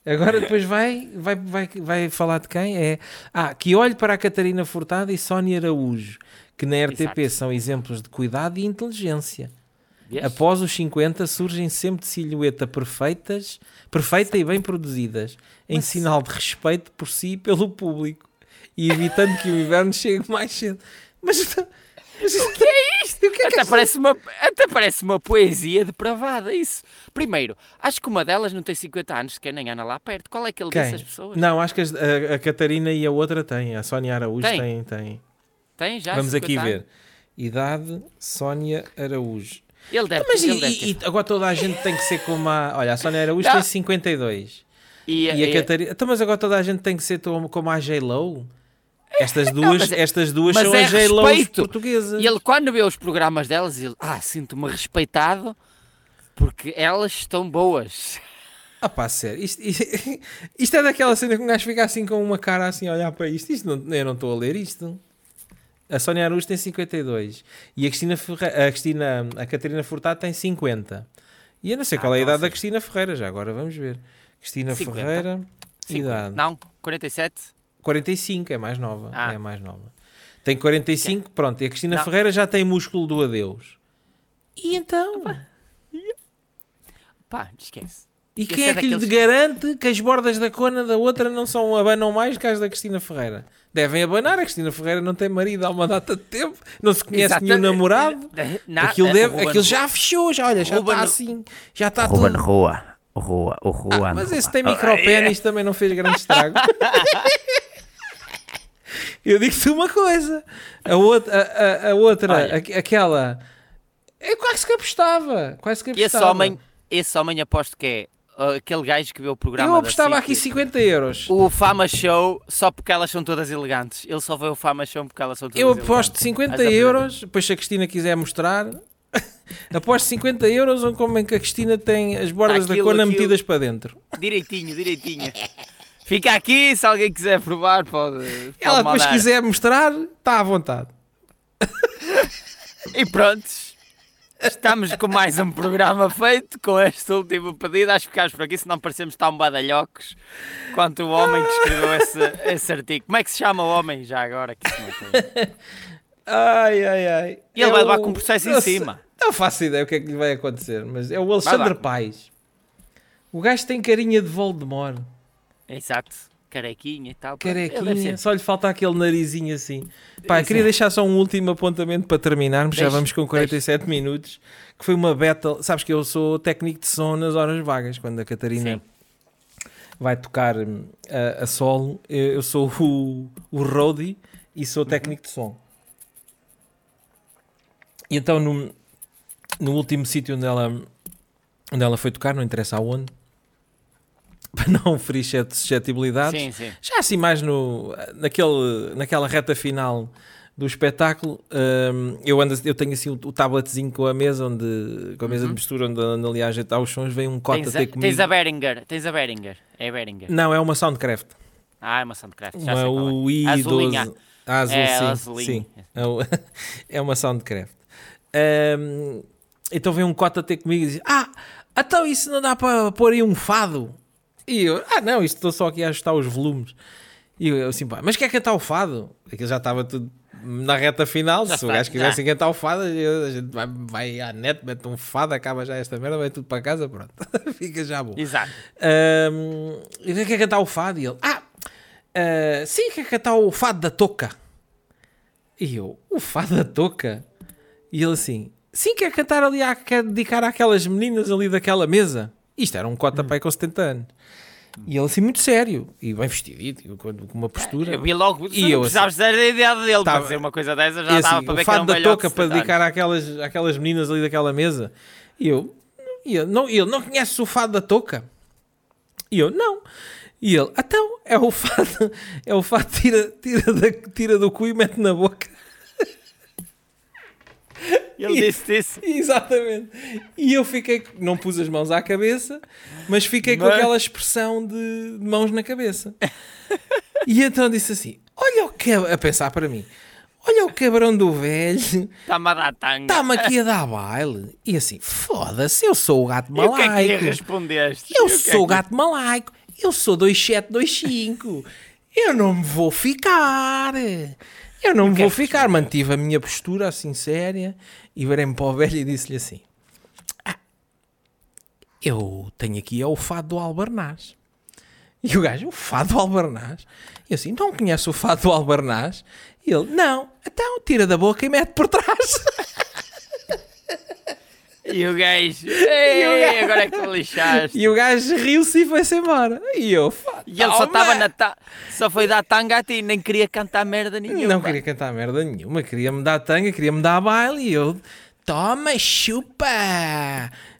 Agora depois vai, vai, vai, vai falar de quem? É, ah, que olhe para a Catarina Furtado e Sónia Araújo, que na RTP Exato. são exemplos de cuidado e inteligência. Vês? Após os 50 surgem sempre de silhueta perfeitas, perfeita e bem produzidas, em Mas- sinal de respeito por si e pelo público, e evitando que o inverno chegue mais cedo. Mas, mas o que é isto? Que é que Até esta- parece, uma, até parece uma poesia depravada, isso. Primeiro, acho que uma delas não tem 50 anos, sequer nem anda lá perto. Qual é que ele Quem? disse às pessoas? Não, acho que a, a Catarina e a outra têm. A Sónia Araújo Tem? tem, tem. Tem já Vamos 50 aqui anos? ver. Idade, Sónia Araújo. Ele deve, Mas ele e, deve e- agora toda a gente tem que ser como a... Olha, a Sónia Araújo Não. tem 52. E, E a e- Catarina... Então, mas agora toda a gente tem que ser como, a J-Lo? Estas duas, mas é- estas duas mas são é as J-Lo portuguesas. E ele, quando vê os programas delas, ele, ah, sinto-me respeitado porque elas estão boas. Ah pá, sério. Isto, isto, isto é daquela cena que um gajo fica assim com uma cara assim a olhar para isto. isto não, eu não estou a ler isto. A Sónia Araújo tem 52. E a Cristina, Ferre... a, Cristina a Catarina Furtado tem 50. E eu não sei Ah, qual é a nossa. idade da Cristina Ferreira, já agora vamos ver. Cristina 50. Ferreira, Cinco- idade. Não, 47? 45, é mais nova. Ah. É mais nova. Tem 45, pronto. E a Cristina Não. Ferreira já tem músculo do adeus. E então? Pá, esquece. E Esse quem é é que lhe daqueles- garante que as bordas da cona da outra não são abanam mais que as da Cristina Ferreira? Devem abanar, a Cristina Ferreira não tem marido há uma data de tempo, não se conhece nenhum Exatamente. namorado. Na- aquilo eh, deve- Ruben- aquilo já fechou, já, olha, já Ruben- está assim, já está Ruben tudo. Rua. O Rua, o Rua. Ah, mas esse tem micropénis também não fez grande estrago. Eu digo-te uma coisa, a outra, a, a- a outra Olha. aquela, é quase que apostava, quase que Esse apostava. homem, esse homem aposto que é aquele gajo que vê o programa Eu da apostava aqui 50 euros. O Fama Show só porque elas são todas elegantes. Ele só vê o Fama Show porque elas são todas Eu elegantes. aposto 50 Estás a ver? euros, depois se a Cristina quiser mostrar, aposto 50 euros ou como é que a Cristina tem as bordas da Aquilo, cona aquilo. metidas para dentro. Direitinho, direitinho. Fica aqui, se alguém quiser provar, pode. pode Ela depois mandar. quiser mostrar, está à vontade. E prontos. Estamos com mais um programa feito, com este último pedido. Acho que ficamos por aqui, senão parecemos tão badalhocos quanto o homem que escreveu esse, esse artigo. Como é que se chama o homem já agora? Que tem. Ai, ai, ai. E ele É vai levar com um processo em cima. Não faço ideia o que é que lhe vai acontecer, mas é o Alexandre. Paes. O gajo tem carinha de Voldemort. Exato. Carequinha e tal. Carequinha, só lhe falta aquele narizinho assim. Pá, Exato. queria deixar só um último apontamento para terminarmos. Já Deixa, vamos com 47 minutos. Que foi uma battle. Sabes que eu sou técnico de som nas horas vagas. Quando a Catarina Sim. vai tocar hum, a, a solo, eu, eu sou o, o roadie e sou técnico de som. E então, no, no último sítio onde ela, onde ela foi tocar, não interessa aonde, para não ferir suscetibilidades, Sim, sim. já assim mais no, naquele, naquela reta final do espetáculo, hum, eu, ando, eu tenho assim o, o tabletzinho com a mesa, onde, com a mesa de mistura onde, onde ali a ajeitar os sons, vem um cota Uhum. Tens ter a, comigo. tens a Behringer. Tens a Behringer. É a Behringer. Não, é uma Soundcraft. Ah, é uma Soundcraft. Já Uma sei qual é. o i12. Azulinha. Azul, É, sim. azulinha. sim. É É uma Soundcraft. Hum, então vem um cota ter comigo e diz: Ah, então isso não dá para pôr aí um fado? E eu: Ah, não, isto estou só aqui a ajustar os volumes. E eu assim, pá, mas quer cantar o fado? Aquilo já estava tudo na reta final. Já Se o gajo quisesse cantar o fado, a gente vai, vai à net, mete um fado, acaba já esta merda, vai tudo para casa, pronto. Fica já bom. Exato. Um, e quer cantar o fado? E ele, ah, ah, sim, quer cantar o fado da touca. E eu, o fado da touca? E ele assim, sim, quer cantar ali, quer dedicar àquelas meninas ali daquela mesa. Isto era um cota pai com 70 anos. E ele assim, muito sério, e bem vestidito, e com uma postura. Eu vi logo. E eu precisavas dizer a idade dele Tava- para dizer uma coisa dessa. Já dava assim, para o ver que era fado um da touca para 70 anos. dedicar àquelas, àquelas meninas ali daquela mesa. E eu, e ele, não, ele, não conhece o fado da touca? E eu, não. E ele, então, é o fado, é o fado tira, tira, da, tira do cu e mete na boca. Ele E- disse isso. Exatamente. E eu fiquei, não pus as mãos à cabeça, mas fiquei com Mas- aquela expressão de, de mãos na cabeça. E então disse assim: Olha o que a pensar para mim, olha o cabrão do velho, Está-me a dar tanga. está-me aqui a dar baile. E assim, foda-se, eu sou o gato E o que é que lhe malaico. respondeste? Eu o que é sou o que- gato malaico. Eu sou 2725. Eu não me vou ficar. Eu não me vou ficar. Mantive a minha postura assim séria e virei-me para o velho e disse-lhe assim: "Ah, Eu tenho aqui é o fado do Albarnás. E o gajo, o fado do Albarnás? E eu assim, não conhece o fado do Albarnás? E ele, não. Então tira da boca e mete por trás. E o gajo. Ei, agora é que me lixaste. E o gajo riu-se e foi-se embora. E eu, E ele só estava na ta... Só foi dar tanga a ti, nem queria cantar merda nenhuma. Não queria cantar merda nenhuma, queria-me dar tanga, queria-me dar baile e eu, toma, chupa,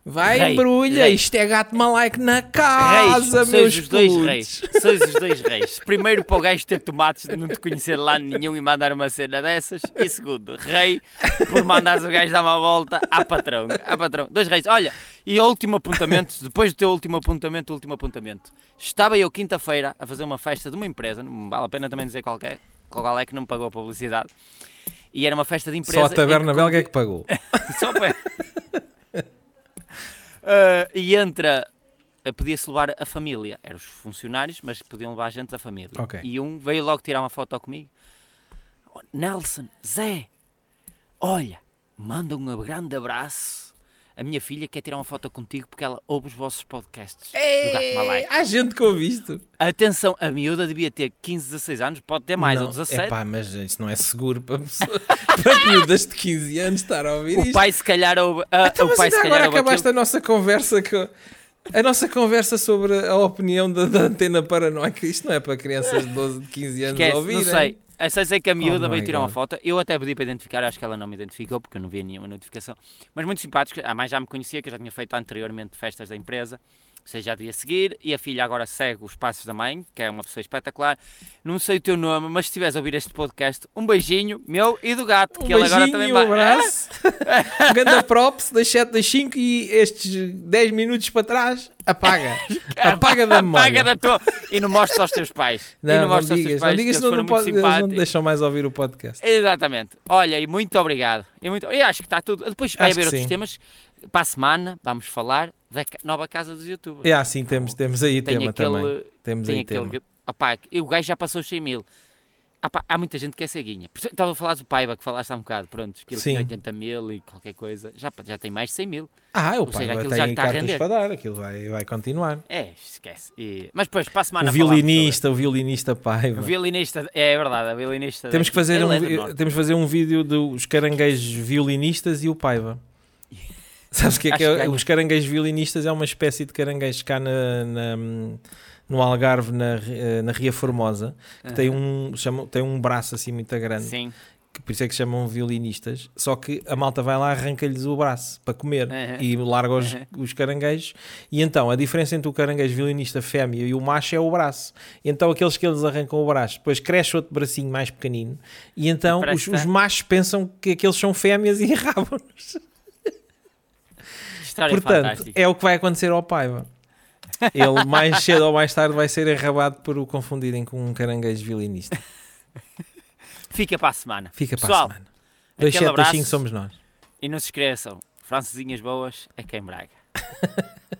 vai Rei, embrulha, rei. isto é gato malaico na Reis, casa, sois meus os dois reis. Sois os dois reis. Primeiro para o gajo ter tomates de não te conhecer lá nenhum e mandar uma cena dessas. E segundo, rei por mandares o gajo dar uma volta à patrão. À patrão. Dois reis. Olha, e o último apontamento, depois do teu último apontamento, último apontamento. Estava eu quinta-feira a fazer uma festa de uma empresa, não vale a pena também dizer qualquer, qual é que não me pagou a publicidade. E era uma festa de empresa. Só a taberna belga é que pagou. só para... Ah, e entra, ah, podia-se levar a família, eram os funcionários, mas podiam levar a gente da família. Ok. E um veio logo tirar uma foto comigo. Nelson, Zé, olha, manda um grande abraço. A minha filha quer tirar uma foto contigo porque ela ouve os vossos podcasts do Gato Malaico. Há gente que ouve isto. Atenção, a miúda devia ter 15, 16 anos, pode ter mais, não, ou 17. Epá, mas isso não é seguro para, pessoa, para miúdas de 15 anos estar a ouvir o isto. pai se calhar ouve. ah, Então, o pai se calhar agora ouve acabaste aquilo. a nossa conversa com... A nossa conversa sobre a opinião da, da antena paranoica, isto não é para crianças de 12, de 15 anos Esquece, ouvirem. não sei. Eu só sei que a miúda Oh veio tirar uma God. foto. Eu até pedi para identificar, acho que ela não me identificou porque eu não vi nenhuma notificação. Mas muito simpático. A mãe já me conhecia, que eu já tinha feito anteriormente festas da empresa. Seja, já devia seguir. E a filha agora segue os passos da mãe, que é uma pessoa espetacular. Não sei o teu nome, mas se estiveres a ouvir este podcast, um beijinho meu e do gato, Um que ele agora também e um vai. abraço. um grande props das 7 das 5 e estes 10 minutos para trás, apaga. Apaga da memória. Paga da tua. E não mostres aos teus pais. e Não, não não teus digas, pais. não digas, que senão não, pode, não te deixam mais ouvir o podcast. Exatamente. Olha, e muito obrigado. E muito... Eu acho que está tudo. Depois vai Acho haver outros sim. temas. Para a semana vamos falar da nova casa dos youtubers. É assim, temos, temos aí Tem tema aquele. também. Temos Tem aí aquele. tema. Opá, o gajo já passou os 100 mil. Opá, há muita gente que é ceguinha. Estava a falar do Paiva, que falaste há um bocado. Pronto, que ele Sim. tinha 80 mil e qualquer coisa. Já, já tem mais de 100 mil. Ah, o Ou pai seja, aquilo já ter está a cartas render. para dar, aquilo vai, vai continuar. É, esquece. E- Mas depois, para a semana. O violinista, o violinista Paiva. O violinista, é verdade, a violinista. Temos que fazer um, é temos fazer um vídeo dos caranguejos violinistas e o Paiva. Sabes o que é que é? Os caranguejos violinistas é uma espécie de caranguejos cá na, na- no Algarve, na, Ri- na Ria Formosa, que tem, um, chamam- tem um braço assim muito grande, Sim. que por isso é que chamam violinistas. Só que a malta vai lá, arranca-lhes o braço para comer Uhum. e larga os, Uhum. os caranguejos. E então a diferença entre o caranguejo violinista fêmea e o macho é o braço. E então aqueles que eles arrancam o braço, depois cresce outro bracinho mais pequenino. E então os, os tá- machos pensam que aqueles são fêmeas e enrabam-nos. História Portanto, fantástica. é o que vai acontecer ao Paiva. Ele mais cedo ou mais tarde vai ser enrabado por o confundirem com um caranguejo violinista. Fica para a semana. Fica para Pessoal, a semana. 2, aquele 7, 2, 5 abraço. somos nós. E não se esqueçam, francesinhas boas é quem braga.